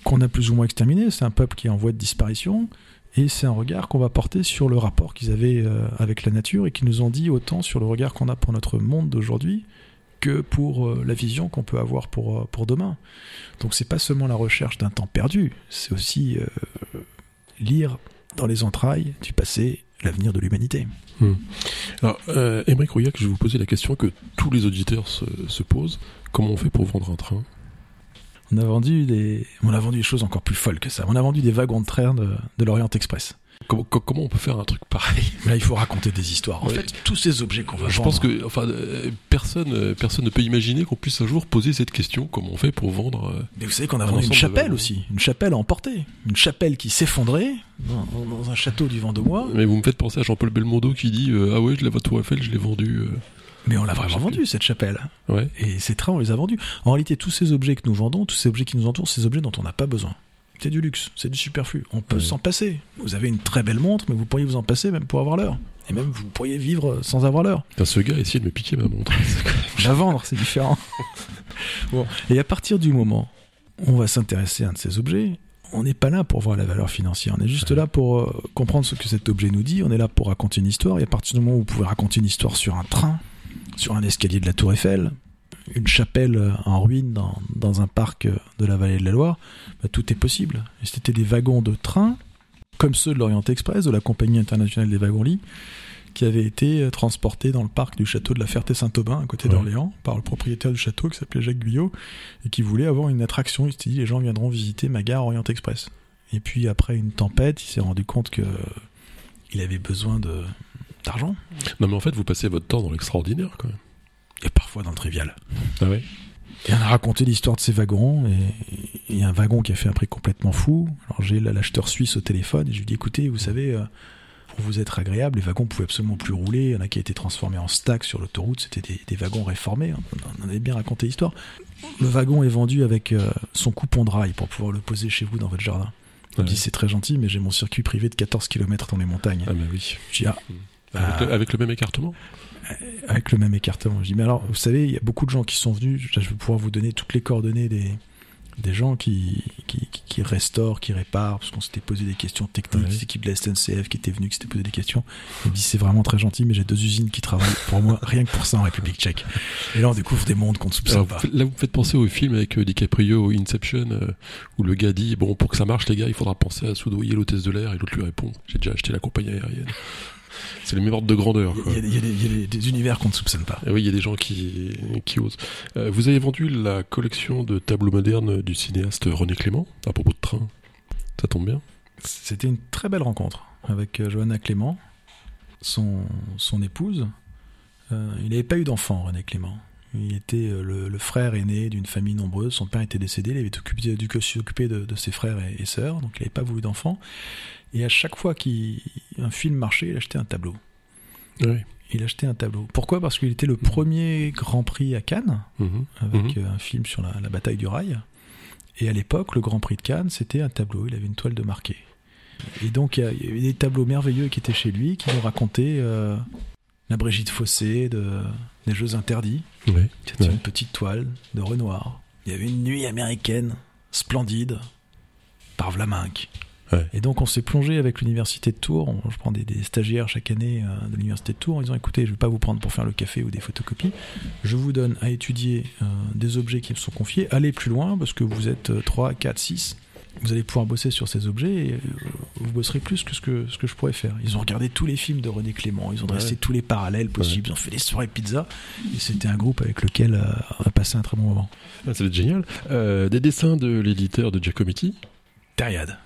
qu'on a plus ou moins exterminées. C'est un peuple qui est en voie de disparition. Et c'est un regard qu'on va porter sur le rapport qu'ils avaient euh, avec la nature et qui nous en dit autant sur le regard qu'on a pour notre monde d'aujourd'hui que pour euh, la vision qu'on peut avoir pour, euh, pour demain. Donc c'est pas seulement la recherche d'un temps perdu, c'est aussi lire dans les entrailles du passé l'avenir de l'humanité.
Alors, euh, Rouillac, je vais vous poser la question que tous les auditeurs se posent. Comment on fait pour vendre un train?
On a vendu des, on a vendu des choses encore plus folles que ça. On a vendu des wagons de train de, de l'Orient Express.
comment, co- comment on peut faire un truc pareil?
Là, il faut raconter des histoires. En
Ouais.
fait, tous ces objets qu'on va
Je
vendre,
pense que enfin, euh, personne, euh, personne ne peut imaginer qu'on puisse un jour poser cette question. Comment on fait pour vendre euh,
Mais vous savez qu'on a
Un
vendu une chapelle aussi, une chapelle à emporter, une chapelle qui s'effondrait dans, dans un château du Vendômois.
Mais vous me faites penser à Jean-Paul Belmondo qui dit euh, Ah ouais, je l'ai à Tour Eiffel, je l'ai vendu. euh.
Mais on l'a vraiment vendue cette chapelle.
Ouais.
Et ces trains, on les a vendus. En réalité, tous ces objets que nous vendons, tous ces objets qui nous entourent, ces objets dont on n'a pas besoin. C'est du luxe, c'est du superflu. On peut
Ouais.
s'en passer. Vous avez une très belle montre, mais vous pourriez vous en passer même pour avoir l'heure. Et même vous pourriez vivre sans avoir l'heure.
Ce gars a essayé de me piquer ma montre. *laughs* *laughs*
La vendre, c'est différent. *laughs* bon. Et à partir du moment où on va s'intéresser à un de ces objets, on n'est pas là pour voir la valeur financière. On est juste là pour euh, comprendre ce que cet objet nous dit. On est là pour raconter une histoire. Et à partir du moment où vous pouvez raconter une histoire sur un train, sur un escalier de la Tour Eiffel, une chapelle euh, en ruine dans, dans un parc euh, de la vallée de la Loire, bah, tout est possible. Et c'était des wagons de train, comme ceux de l'Orient Express, de la Compagnie internationale des wagons-lits, qui avaient été euh, transportés dans le parc du château de la Ferté-Saint-Aubin, à côté
Ouais.
d'Orléans, par le propriétaire du château qui s'appelait Jacques Guyot, et qui voulait avoir une attraction. Il s'était dit, les gens viendront visiter ma gare Orient Express. Et puis, après une tempête, il s'est rendu compte que il avait besoin de d'argent,
non, mais en fait, vous passez votre temps dans l'extraordinaire, quand même.
et parfois dans le trivial.
Ah ouais
Et on a raconté l'histoire de ces wagons, et il y a un wagon qui a fait un prix complètement fou. Alors j'ai l'acheteur suisse au téléphone, et je lui dis écoutez, vous savez, euh, pour vous être agréable, les wagons pouvaient absolument plus rouler. Il y en a qui a été transformés en stack sur l'autoroute, c'était des, des wagons réformés. hein. On en avait bien raconté l'histoire. Le wagon est vendu avec euh, son coupon de rail pour pouvoir le poser chez vous dans votre jardin. Il me
Ouais.
dit c'est très gentil, mais j'ai mon circuit privé de 14 km dans les montagnes.
Ah, bah oui.
Je dis ah,
Avec,
Ah.
le, avec le même écartement
avec le même écartement. Je dis, mais alors, vous savez, il y a beaucoup de gens qui sont venus. Je vais pouvoir vous donner toutes les coordonnées des, des gens qui, qui, restaurent, qui réparent, parce qu'on s'était posé des questions techniques.
Ouais.
Des équipes de la SNCF qui étaient venues, qui s'étaient posé des questions. Il me dit, c'est vraiment très gentil, mais j'ai deux usines qui travaillent pour moi, rien que pour ça en République tchèque. Et là, on découvre des mondes qu'on ne soupçonne
Alors,
pas.
là, vous me faites penser au film avec euh, DiCaprio, Inception, euh, où le gars dit Bon, pour que ça marche, les gars, il faudra penser à soudoyer l'hôtesse de l'air, et l'autre lui répond J'ai déjà acheté la compagnie aérienne. C'est le même ordre de grandeur.
Il y a, il y a des- il y a des, univers qu'on ne soupçonne pas.
Ah oui, il y a des gens qui, qui osent. Euh, vous avez vendu la collection de tableaux modernes du cinéaste René Clément, à propos de train. Ça tombe bien.
C'était une très belle rencontre avec euh, Johanna Clément, son, son épouse. Euh, il n'avait pas eu d'enfant, René Clément. Il était le, le frère aîné d'une famille nombreuse. Son père était décédé. Il avait occupé, dû s'occuper de, de ses frères et, et sœurs, donc il n'avait pas voulu d'enfant. Et à chaque fois qu'un film marchait, il achetait un tableau.
Oui.
Il achetait un tableau. Pourquoi? Parce qu'il était le premier Grand Prix à Cannes,
Mhm.
avec euh, un film sur la, la bataille du rail. Et à l'époque, le Grand Prix de Cannes, c'était un tableau. Il avait une toile de marqué. Et donc, il y a- il y avait des tableaux merveilleux qui étaient chez lui, qui nous racontaient euh, la Brigitte Fossé de, des Jeux Interdits.
Oui.
C'était
Ouais.
une petite toile de Renoir. Il y avait une nuit américaine, splendide, par Vlaminck.
Ouais.
Et donc on s'est plongé avec l'université de Tours. On- je prends des, des stagiaires chaque année euh, de l'université de Tours en disant écoutez, je ne vais pas vous prendre pour faire le café ou des photocopies. Je vous donne à étudier euh, des objets qui me sont confiés. Allez plus loin parce que vous êtes euh, 3, 4, 6. Vous allez pouvoir bosser sur ces objets et euh, vous bosserez plus que ce, que ce que je pourrais faire. Ils ont regardé tous les films de René Clément, ils ont dressé
Ouais.
tous les parallèles possibles, ils ont fait des soirées pizza. Et c'était un groupe avec lequel on a passé un très bon moment.
Ah, ça va être génial. Des dessins de l'éditeur de Giacometti.
Thériade.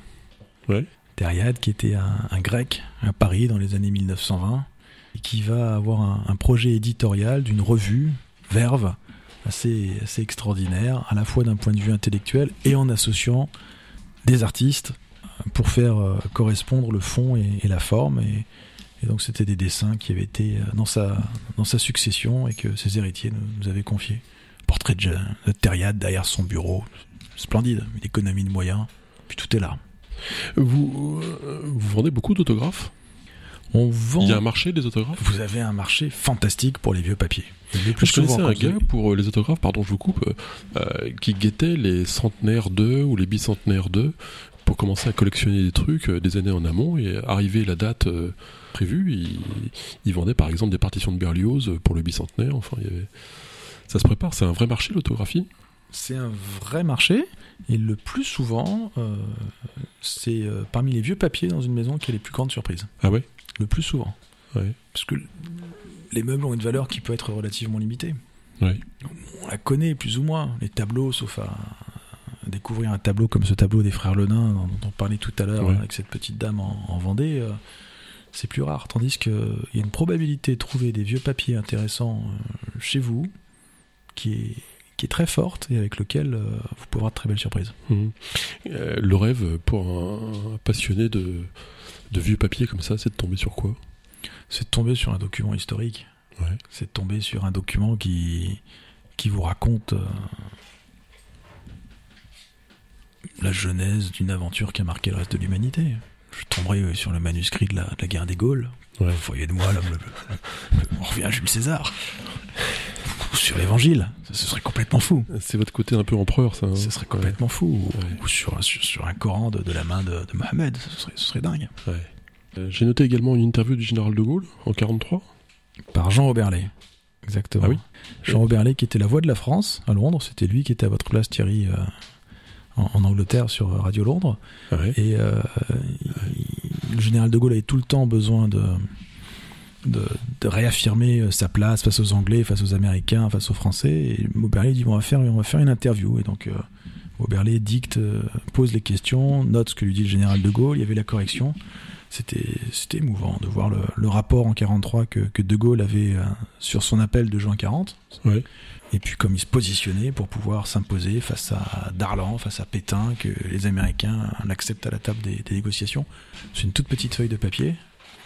Thériade, qui était un, grec à Paris dans les années 1920, et qui va avoir un, projet éditorial d'une revue, Verve, assez, assez extraordinaire, à la fois d'un point de vue intellectuel et en associant des artistes euh, pour faire euh, correspondre le fond et, la forme. Et, donc c'était des dessins qui avaient été euh, dans sa, dans sa succession et que ses héritiers nous, nous avaient confiés. Portrait de, de Thériade derrière son bureau, splendide, une économie de moyens, puis tout est là.
Vous, euh, vous vendez beaucoup d'autographes?
On vend.
Il y a un marché des autographes?
Vous avez un marché fantastique pour les vieux papiers. Plus
Je connaissais un gars pour euh, les autographes, pardon, je vous coupe, euh, qui guettait les centenaires 2 ou les bicentenaires 2 pour commencer à collectionner des trucs des années en amont et arrivé la date euh, prévue, il, il vendait par exemple des partitions de Berlioz pour le bicentenaire. Enfin, il y avait... ça se prépare. C'est un vrai marché l'autographie.
C'est un vrai marché, et le plus souvent, euh, c'est euh, parmi les vieux papiers dans une maison qui a les plus grandes surprises.
Ah ouais?
Le plus souvent.
Ouais.
Parce que les meubles ont une valeur qui peut être relativement limitée.
Ouais.
On la connaît plus ou moins, les tableaux, sauf à découvrir un tableau comme ce tableau des frères Lenain dont on parlait tout à l'heure
Ouais.
avec cette petite dame en, en Vendée. euh, c'est plus rare, tandis qu'il y a une probabilité de trouver des vieux papiers intéressants chez vous qui est, qui est très forte et avec lequel euh, vous pouvez avoir de très belles surprises.
Mhm. Euh, le rêve pour un passionné de, de vieux papiers comme ça, c'est de tomber sur quoi
C'est de tomber sur un document historique,
Ouais.
c'est de tomber sur un document qui, qui vous raconte euh, la genèse d'une aventure qui a marqué le reste de l'humanité. Je tomberai sur le manuscrit de la, de la guerre des Gaules.
Ouais.
Vous voyez de moi, là, on revient à Jules César. Ou sur l'évangile. Ce serait complètement fou.
C'est votre côté un peu empereur, ça. hein
Ce serait complètement fou. Ou, sur, sur, sur un Coran de, de la main de, de Mohamed. Ce serait, ce serait dingue.
Ouais. Euh, J'ai noté également une interview du général de Gaulle en 43.
Par Jean Oberlé. Exactement.
Ah oui
Jean Oberlé qui était la voix de la France à Londres. C'était lui qui était à votre place, Thierry, euh, en, en Angleterre sur Radio Londres.
Ouais.
Et euh, il- le général de Gaulle avait tout le temps besoin de, de, de réaffirmer euh, sa place face aux Anglais, face aux Américains, face aux Français. Et Oberlé dit on va faire, on va faire une interview. Et donc euh, Oberlé dicte, euh, pose les questions, note ce que lui dit le général de Gaulle. Il y avait la correction. C'était c'était émouvant de voir le, le rapport en 43 que, que de Gaulle avait euh, sur son appel de juin 40.
Ouais.
Et puis comme il se positionnait pour pouvoir s'imposer face à Darlan, face à Pétain, que les Américains l'acceptent à la table des, des négociations. C'est une toute petite feuille de papier,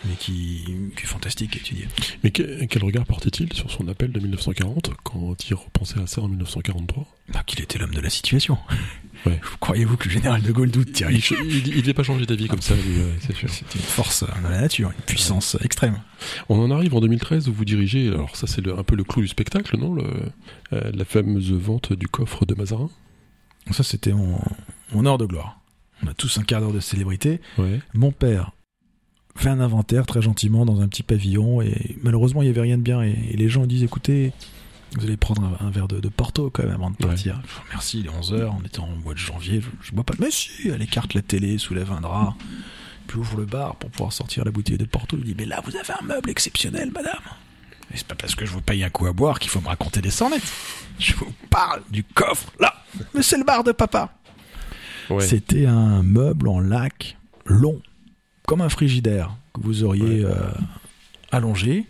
mais qui, qui est fantastique à étudier.
Mais que- quel regard portait-il sur son appel de 1940 quand il repensait à ça en 1943
Bah, qu'il était l'homme de la situation. *laughs*
Ouais.
Croyez-vous que le général de Gaulle doute,
Il
Thierry
il devait pas changer d'avis comme ça, lui, c'est sûr.
C'était une force euh, de la nature, une puissance extrême.
On en arrive en 2013 où vous dirigez, alors ça c'est un peu le clou du spectacle, non? Le, euh, La fameuse vente du coffre de Mazarin?
Ça, c'était mon, mon heure de gloire. On a tous un quart d'heure de célébrité.
Ouais.
Mon père fait un inventaire très gentiment dans un petit pavillon et malheureusement il n'y avait rien de bien et, et les gens disent écoutez vous allez prendre un, un verre de, de Porto quand même avant de partir. Merci, il est 11h, on était en mois de janvier, je, je bois pas. Mais si, elle écarte la télé, soulève un drap, puis ouvre le bar pour pouvoir sortir la bouteille de Porto. Il dit mais là vous avez un meuble exceptionnel madame. Et c'est pas parce que je vous paye un coup à boire qu'il faut me raconter des sornettes. Je vous parle du coffre là. Mais c'est le bar de papa.
Ouais.
C'était un meuble en lac long, comme un frigidaire que vous auriez
Ouais.
euh, allongé,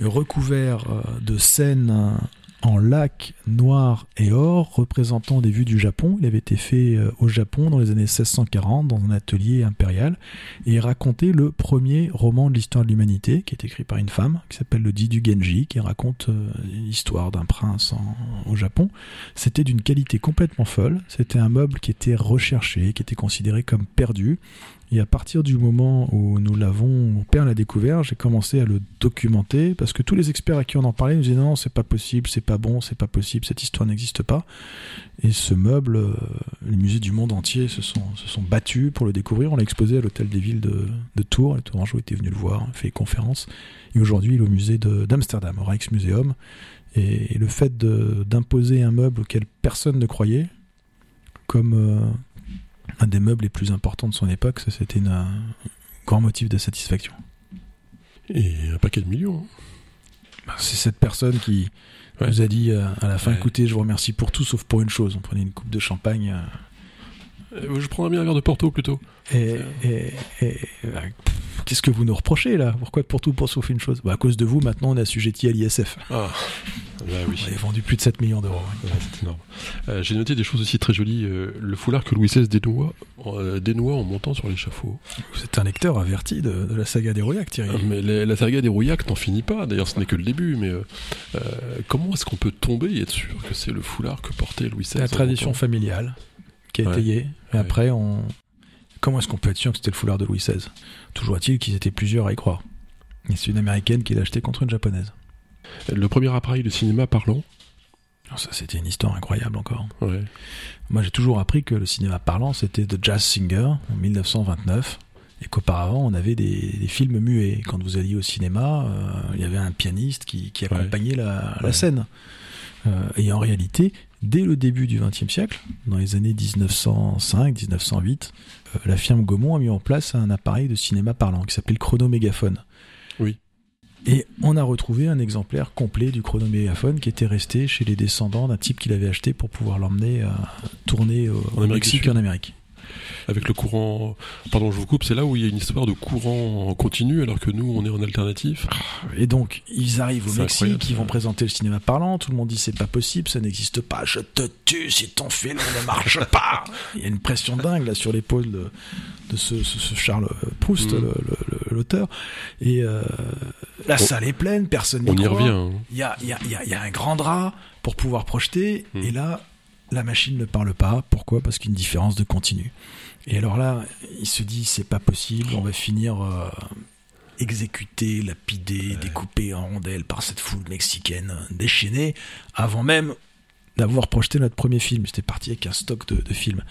recouvert euh, de scènes en lac noir et or représentant des vues du Japon. Il avait été fait euh, au Japon dans les années 1640 dans un atelier impérial et racontait le premier roman de l'histoire de l'humanité qui est écrit par une femme qui s'appelle le Didu Genji qui raconte l'histoire d'un prince en- au Japon. C'était d'une qualité complètement folle. C'était un meuble qui était recherché, qui était considéré comme perdu. Et à partir du moment où nous l'avons, père l'a découvert, j'ai commencé à le documenter parce que tous les experts à qui on en parlait nous disaient non, c'est pas possible, c'est pas bon, c'est pas possible, cette histoire n'existe pas. Et ce meuble, euh, les musées du monde entier se sont, se sont battus pour le découvrir. On l'a exposé à l'hôtel des villes de, de Tours. Les Tourangeaux étaient venus le voir, fait conférence. Et aujourd'hui, il est au musée d'Amsterdam, au Rijksmuseum. Et, et le fait d'imposer un meuble auquel personne ne croyait, comme euh, un des meubles les plus importants de son époque, c'était un grand motif de satisfaction.
Et un paquet de millions. hein.
Bah, C'est cette personne qui
Ouais.
nous a dit euh, à la fin,
Ouais.
écoutez, je vous remercie pour tout sauf pour une chose. On prenait une coupe de champagne. Euh,
je bien un verre de Porto plutôt.
Et, et- et- pff, qu'est-ce que vous nous reprochez là? Pourquoi pour tout pour sauf une chose? Bah, À cause de vous, maintenant on est assujetti à l'ISF.
Ah, bah oui.
On a vendu plus de 7 millions d'euros.
Ouais, c'est énorme. Euh, J'ai noté des choses aussi très jolies. euh, le foulard que Louis XVI dénoua, euh, dénoua en montant sur l'échafaud.
Vous êtes un lecteur averti de, de la saga des Rouillac, Thierry.
Mais la, la saga des rouillacs n'en finit pas. D'ailleurs, ce n'est que le début. Mais comment est-ce qu'on peut tomber et être sûr que c'est le foulard que portait Louis XVI
la tradition familiale qui a
Ouais.
Et
Ouais.
après, on... comment est-ce qu'on peut être sûr que c'était le foulard de Louis XVI Toujours est-il qu'ils étaient plusieurs à y croire. Et c'est une américaine qui l'a acheté contre une japonaise.
Le premier appareil de cinéma parlant.
Ça, c'était une histoire incroyable encore.
Ouais.
Moi, j'ai toujours appris que le cinéma parlant, c'était The Jazz Singer en 1929. Et qu'auparavant, on avait des, des films muets. Quand vous alliez au cinéma, euh, il y avait un pianiste qui, qui accompagnait la, la
Ouais.
scène. Euh, et en réalité, dès le début du XXe siècle, dans les années 1905-1908, euh, la firme Gaumont a mis en place un appareil de cinéma parlant qui s'appelait le chronomégaphone.
Oui.
Et on a retrouvé un exemplaire complet du chronomégaphone qui était resté chez les descendants d'un type qu'il avait acheté pour pouvoir l'emmener à tourner au,
En
Mexique en Amérique.
Avec le courant. Pardon, je vous coupe. C'est là où il y a une histoire de courant continu alors que nous, on est en alternative.
Et donc, ils arrivent au Mexique,
incroyable,
ils vont présenter le cinéma parlant, tout le monde dit c'est pas possible, ça n'existe pas, je te tue si ton film ne marche *laughs* pas. Il y a une pression dingue là sur l'épaule de, de ce, ce- ce Charles Proust,
Mm.
l'auteur. Et euh, la
On-
salle est pleine, personne n'y
On y
croit.
revient. hein.
Il y a, y, a, il y a- il y a un grand drap pour pouvoir projeter,
Mm.
et là, la machine ne parle pas. Pourquoi? Parce qu'il y a une différence de continu. Et alors là, il se dit c'est pas possible, on va finir euh, exécuté, lapidé, découpé en rondelles par cette foule mexicaine déchaînée, avant même d'avoir projeté notre premier film. C'était parti avec un stock de, de films.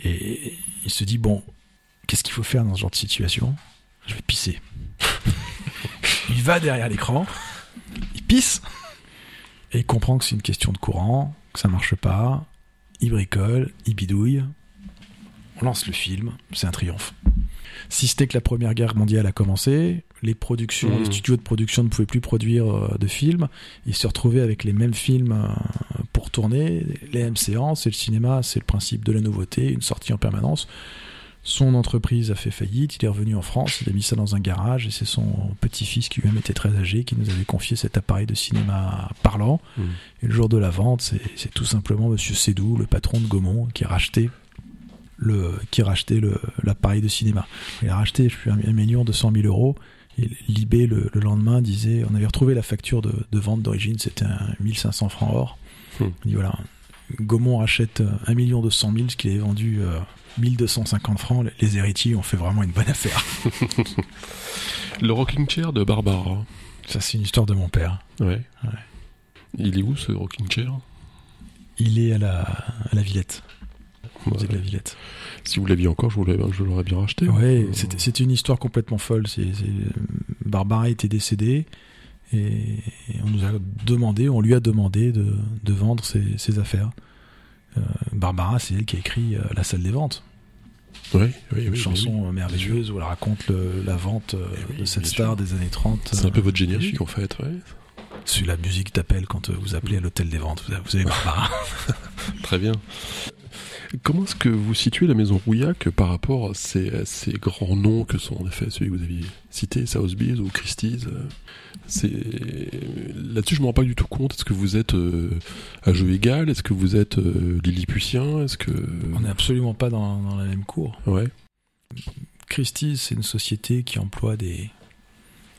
Et il se dit bon, qu'est-ce qu'il faut faire dans ce genre de situation? Je vais pisser. *laughs* il va derrière l'écran, il pisse, et il comprend que c'est une question de courant, que ça marche pas. Il bricole, il bidouille, on lance le film, c'est un triomphe. Si c'était que la Première Guerre mondiale a commencé, les productions,
Mmh.
les studios de production ne pouvaient plus produire euh, de films, ils se retrouvaient avec les mêmes films euh, pour tourner, les mêmes séances, et le cinéma, c'est le principe de la nouveauté, une sortie en permanence. Son entreprise a fait faillite, il est revenu en France, il a mis ça dans un garage, et c'est son petit-fils qui lui-même était très âgé qui nous avait confié cet appareil de cinéma parlant.
Mmh.
Et le jour de la vente, c'est tout simplement Monsieur Sédou, le patron de Gaumont, qui a racheté le, qui le- l'appareil de cinéma. Il a racheté, je plus, un, un million deux cent mille euros. Et Libé, le, le lendemain, disait, on avait retrouvé la facture de, de vente d'origine, c'était un 1500 francs or.
Hmm.
Il dit voilà, Gaumont rachète euh, un million deux cent mille, ce qu'il avait vendu euh, 1250 francs. Les- héritiers ont fait vraiment une bonne affaire. *laughs*
Le rocking chair de Barbara.
Ça, c'est une histoire de mon père.
Ouais.
Ouais.
Il est où ce rocking chair?
Il est à la, à la Villette. Musée de la Villette.
Si vous l'aviez encore, je vous l'aurais- je l'aurais bien racheté.
Ouais, c'était c'était une histoire complètement folle. C'est c'est- Barbara était décédée et on nous a demandé, on lui a demandé de, de vendre ses, ses affaires. Euh, Barbara, c'est elle qui a écrit euh, La salle des ventes,
oui, oui,
une
oui,
chanson
oui.
euh, merveilleuse où elle raconte le- la vente
Eh oui,
de cette star
sûr.
des années 30.
C'est un peu votre générique en fait, ouais.
C'est la musique t'appelle quand vous appelez à l'hôtel des ventes. Vous avez Barbara.
Très bien. Comment est-ce que vous situez la maison Rouillac par rapport à ces, à ces grands noms que sont en effet celui que vous aviez cité, Sotheby's ou Christie's euh, c'est... Là-dessus, je me rends pas du tout compte. Est-ce que vous êtes euh, à jeu égal? Est-ce que vous êtes euh, Lilliputien? Est-ce que...
on n'est absolument pas dans, dans la même cour.
Ouais.
Christie's, c'est une société qui emploie des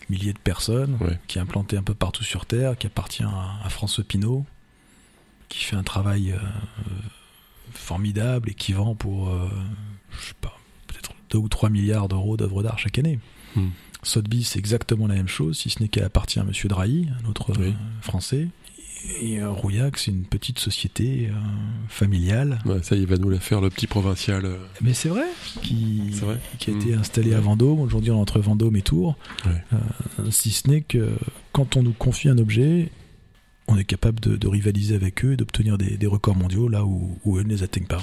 milliers de personnes,
Ouais.
qui est implantée un peu partout sur Terre, qui appartient à, à François Pinault, qui fait un travail euh, formidable et qui vend pour, euh, je sais pas, peut-être 2 ou 3 milliards d'euros d'œuvres d'art chaque année.
Hmm.
Sotheby's, c'est exactement la même chose, si ce n'est qu'elle appartient à Monsieur Drahi, un autre euh,
Oui.
français. Et euh, Rouillac, c'est une petite société euh, familiale
Ouais, ça, il va nous la faire, le petit provincial. euh.
mais c'est vrai, qui,
C'est vrai
qui a été installé à Vendôme. Aujourd'hui, on est entre Vendôme et Tours.
Ouais.
Si ce n'est que quand on nous confie un objet, on est capable de, de rivaliser avec eux et d'obtenir des, des records mondiaux là où, où eux ne les atteignent pas.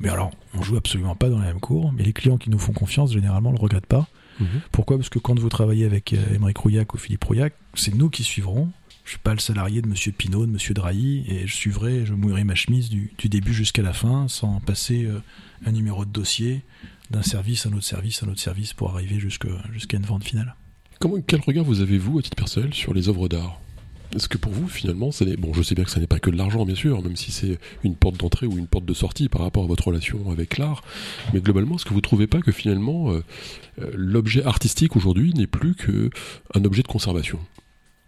Mais alors, on joue absolument pas dans la même cour, mais les clients qui nous font confiance, généralement, ne le regrettent pas.
Mhm.
Pourquoi? Parce que quand vous travaillez avec euh, Émeric Rouillac ou Philippe Rouillac, c'est nous qui suivrons. Je suis pas le salarié de Monsieur Pinault, de Monsieur Drahi, et je suivrai, je mouillerai ma chemise du, du début jusqu'à la fin, sans passer euh, un numéro de dossier d'un service à un autre service, à un autre service, pour arriver jusqu'à une vente finale.
Comment, quel regard vous avez-vous, à titre personnel, sur les œuvres d'art? Est-ce que pour vous, finalement, ça n'est- bon, je sais bien que ça n'est pas que de l'argent, bien sûr, même si c'est une porte d'entrée ou une porte de sortie par rapport à votre relation avec l'art, mais globalement, est-ce que vous trouvez pas que finalement, euh, euh, l'objet artistique aujourd'hui n'est plus que un objet de conservation?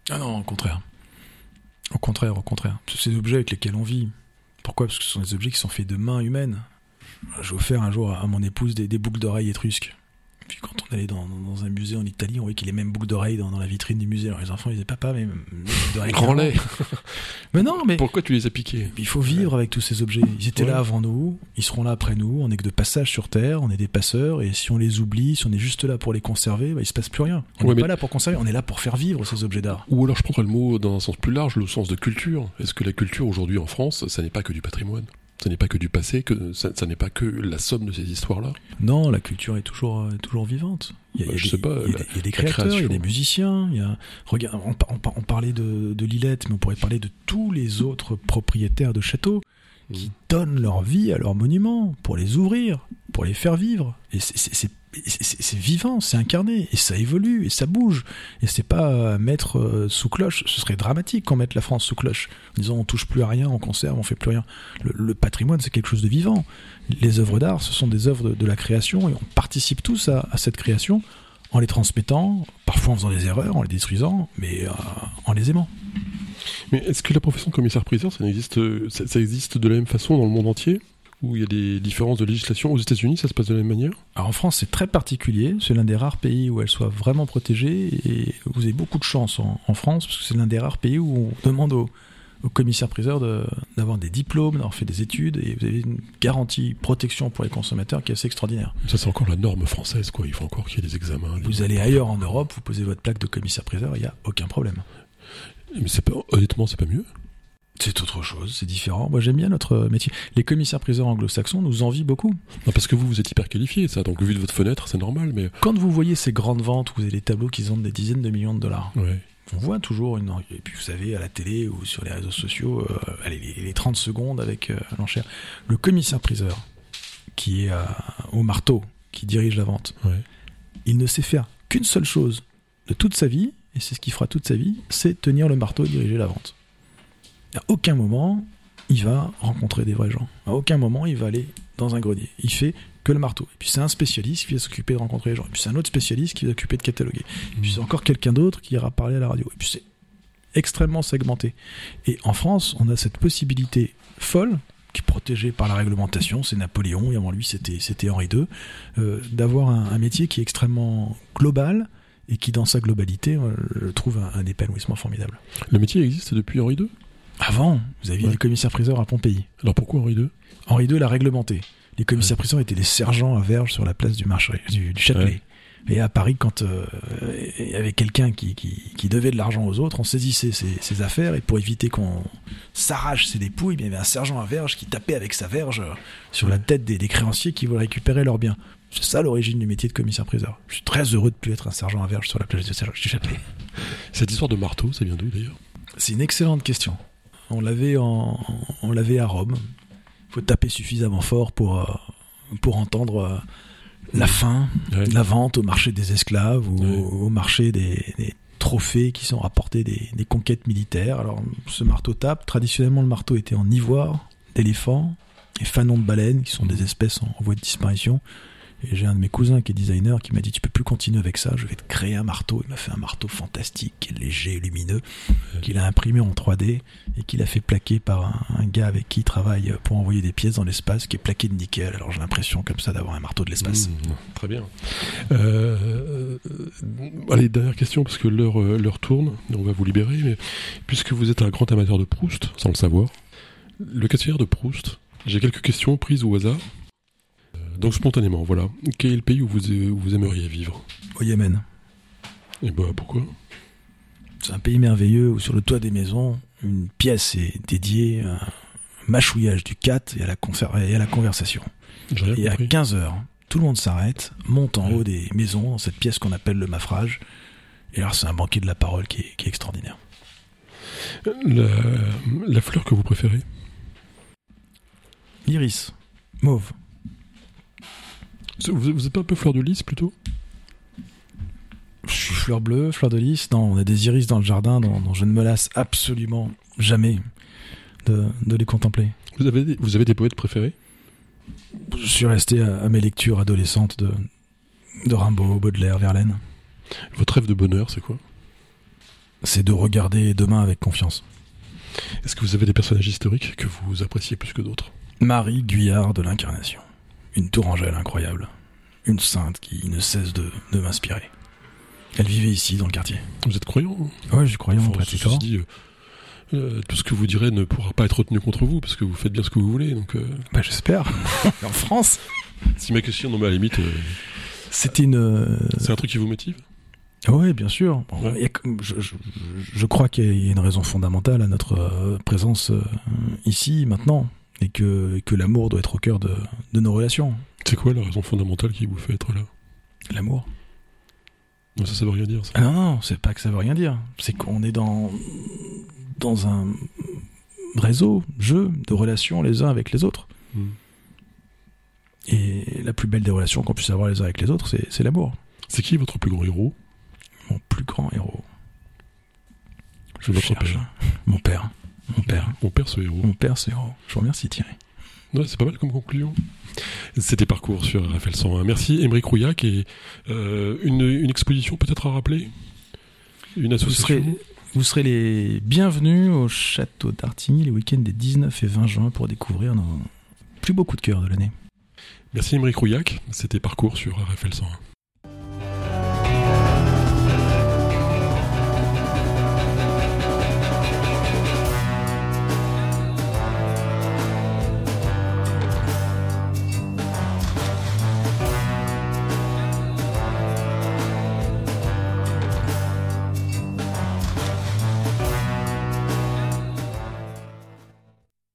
Ah non, au contraire. Au contraire, au contraire. Tous ces objets avec lesquels on vit. Pourquoi? Parce que ce sont des objets qui sont faits de mains humaines. J'ai offert un jour à mon épouse des, des boucles d'oreilles étrusques. Puis quand on allait dans, dans un musée en Italie, on voyait qu'il y a les mêmes boucles d'oreilles dans, dans la vitrine du musée. Alors les enfants ils disaient papa, mais.
lait *laughs*
Mais non, mais.
Pourquoi tu les as piqués
Il faut vivre avec tous ces objets. Ils étaient
Ouais.
là avant nous, ils seront là après nous. On n'est que de passage sur Terre, on est des passeurs, et si on les oublie, si on est juste là pour les conserver, bah, il se passe plus rien. On n'est
Ouais, mais-
pas là pour conserver, on est là pour faire vivre ces objets d'art.
Ou alors je prendrais le mot dans un sens plus large, le sens de culture. Est-ce que la culture aujourd'hui en France, ça n'est pas que du patrimoine? Ça n'est pas que du passé, que ça, ça n'est pas que la somme de ces histoires-là.
Non, la culture est toujours, euh, toujours vivante. Il y a,
Bah,
il y a
je
des-
sais pas,
il y a
la-
des- il y a des
la
créateurs, il y a des musiciens. Il y a, regarde, on, par- on par- on parlait de, de Lillette, mais on pourrait parler de tous les autres propriétaires de châteaux qui
Mhm.
donnent leur vie à leurs monuments pour les ouvrir, pour les faire vivre. Et c'est- c'est vivant, c'est incarné, et ça évolue, et ça bouge. Et c'est pas euh, mettre euh, sous cloche. Ce serait dramatique qu'on mette la France sous cloche, en disant on touche plus à rien, on conserve, on fait plus rien. Le, patrimoine, c'est quelque chose de vivant. Les œuvres d'art, ce sont des œuvres de, la création, et on participe tous à, cette création en les transmettant, parfois en faisant des erreurs, en les détruisant, mais euh, en les aimant.
Mais est-ce que la profession de commissaire-priseur, ça existe de la même façon dans le monde entier? Où il y a des différences de législation. Aux États-Unis, ça se passe de la même manière?
Alors en France, c'est très particulier. C'est l'un des rares pays où elle soit vraiment protégée. Et vous avez beaucoup de chance en, en France, parce que c'est l'un des rares pays où on demande aux, aux commissaires-priseurs d'avoir des diplômes, d'avoir fait des études, et vous avez une garantie protection pour les consommateurs qui est assez extraordinaire.
Ça, c'est encore la norme française, quoi. Il faut encore qu'il y ait des examens.
Vous
des-
allez ailleurs en Europe, vous posez votre plaque de commissaire-priseur, il n'y a aucun problème.
Mais pas, honnêtement, c'est pas mieux.
C'est autre chose, c'est différent. Moi, j'aime bien notre métier. Les commissaires-priseurs anglo-saxons nous envient beaucoup.
Non, parce que vous, vous êtes hyper qualifié, ça. Donc, vu de votre fenêtre, c'est normal, mais.
Quand vous voyez ces grandes ventes vous avez des tableaux qui vendent des dizaines de millions de dollars,
Ouais.
on voit toujours une. Et puis vous savez, à la télé ou sur les réseaux sociaux, euh, allez, les, les 30 secondes avec euh, l'enchère. Le commissaire-priseur, qui est euh, au marteau, qui dirige la vente,
Ouais.
il ne sait faire qu'une seule chose de toute sa vie, et c'est ce qu'il fera toute sa vie, c'est tenir le marteau et diriger la vente. À aucun moment, il va rencontrer des vrais gens. À aucun moment, il va aller dans un grenier. Il fait que le marteau. Et puis c'est un spécialiste qui va s'occuper de rencontrer les gens. Et puis c'est un autre spécialiste qui va s'occuper de cataloguer. Et puis c'est encore quelqu'un d'autre qui ira parler à la radio. Et puis c'est extrêmement segmenté. Et en France, on a cette possibilité folle qui est protégée par la réglementation, c'est Napoléon, et avant lui c'était c'était Henri II, euh, d'avoir un, un métier qui est extrêmement global et qui dans sa globalité euh, trouve un, un épanouissement formidable.
Le métier existe depuis Henri II
Avant, vous aviez
Ouais.
des commissaires-priseurs à Pompéi.
Alors, pourquoi Henri II
Henri II l'a réglementé. Les commissaires-priseurs étaient des sergents à verge sur la place du marché, du, du Châtelet. Et à Paris, quand euh, il y avait quelqu'un qui, qui, qui devait de l'argent aux autres, on saisissait ses, ses affaires et pour éviter qu'on s'arrache ses dépouilles, il y avait un sergent à verge qui tapait avec sa verge sur la tête des, des créanciers qui voulaient récupérer leurs biens. C'est ça l'origine du métier de commissaire-priseur. Je suis très heureux de plus être un sergent à verge sur la plage du du Châtelet.
Cette histoire de marteau, ça vient d'où d'ailleurs?
C'est une excellente question. On l'avait en, on l'avait à Rome. Il faut taper suffisamment fort pour euh, pour entendre euh, la fin,
Ouais.
la vente au marché des esclaves ou
Ouais.
au, marché des, des trophées qui sont rapportés des, des conquêtes militaires. Alors ce marteau tape. Traditionnellement, le marteau était en ivoire d'éléphant et fanon de baleine, qui sont des espèces en, en voie de disparition. Et j'ai un de mes cousins qui est designer qui m'a dit tu peux plus continuer avec ça, je vais te créer un marteau. Il m'a fait un marteau fantastique, léger, lumineux, qu'il a imprimé en 3D et qu'il a fait plaquer par un, un gars avec qui il travaille pour envoyer des pièces dans l'espace, qui est plaqué de nickel. Alors j'ai l'impression comme ça d'avoir un marteau de l'espace.
Mmh, très bien. Euh, euh, allez, dernière question, parce que l'heure euh, l'heure tourne, on va vous libérer, mais puisque vous êtes un grand amateur de Proust, sans le savoir, le figure de Proust, j'ai quelques questions prises au hasard. Euh, Donc spontanément, voilà. Quel est le pays où vous, où vous aimeriez vivre?
Au Yémen.
Et bah pourquoi?
C'est un pays merveilleux où sur le toit des maisons, une pièce est dédiée à un mâchouillage du cat et à la, conser- et à la conversation. Et à
compris.
15 heures, tout le monde s'arrête, monte en
Ouais.
haut des maisons, dans cette pièce qu'on appelle le mafrage. Et alors c'est un banquet de la parole qui est, qui est extraordinaire.
La, la fleur que vous préférez?
L'iris, mauve.
Vous, vous êtes pas un peu fleur de lys plutôt?
Je suis fleur bleue, fleur de lys. Non, on a des iris dans le jardin dont, dont je ne me lasse absolument jamais de, de les contempler.
vous avez, des- vous avez des poètes préférés?
Je suis resté à, à mes lectures adolescentes de, de Rimbaud, Baudelaire, Verlaine.
Votre rêve de bonheur, c'est quoi?
C'est de regarder demain avec confiance.
Est-ce que vous avez des personnages historiques que vous appréciez plus que d'autres?
Marie Guyard de l'Incarnation. Une tourangelle incroyable. Une sainte qui ne cesse de, de m'inspirer. Elle vivait ici, dans le quartier.
Vous êtes croyant hein
Ouais, je suis croyant,
Enfin, dit, euh, euh, tout ce que vous direz ne pourra pas être retenu contre vous parce que vous faites bien ce que vous voulez. Donc, euh,
Bah, j'espère. *laughs* en France,
si ma question, non, mais à la limite, euh,
c'était une.
c'est un truc qui vous motive?
Oui, bien sûr. Bon,
Ouais.
a je, je- je crois qu'il y a une raison fondamentale à notre présence ici, maintenant, et que, que l'amour doit être au cœur de, de nos relations.
C'est quoi la raison fondamentale qui vous fait être là?
L'amour.
Non, ça, ça veut rien dire. Ça.
Ah non, non, c'est pas que ça veut rien dire. C'est qu'on est dans, dans un réseau, jeu de relations les uns avec les autres.
Hmm.
Et la plus belle des relations qu'on puisse avoir les uns avec les autres, c'est c'est l'amour.
C'est qui votre plus grand héros?
Mon plus grand héros.
Je votre
cherche.
père.
Mon père. Mon père.
Mon père, ce héros.
Mon père, c'est héros. Je vous remercie Thierry.
Ouais, c'est pas mal comme conclusion. C'était parcours sur RFL 101. Merci Émeric Rouillac et euh, une, une exposition peut-être à rappeler? Une
Ce
association?
Vous serez les bienvenus au château d'Artigny les week-ends des 19 et 20 juin pour découvrir nos plus beaux coups de cœur de l'année.
Merci Émeric Rouillac, c'était Parcours sur RFL 101.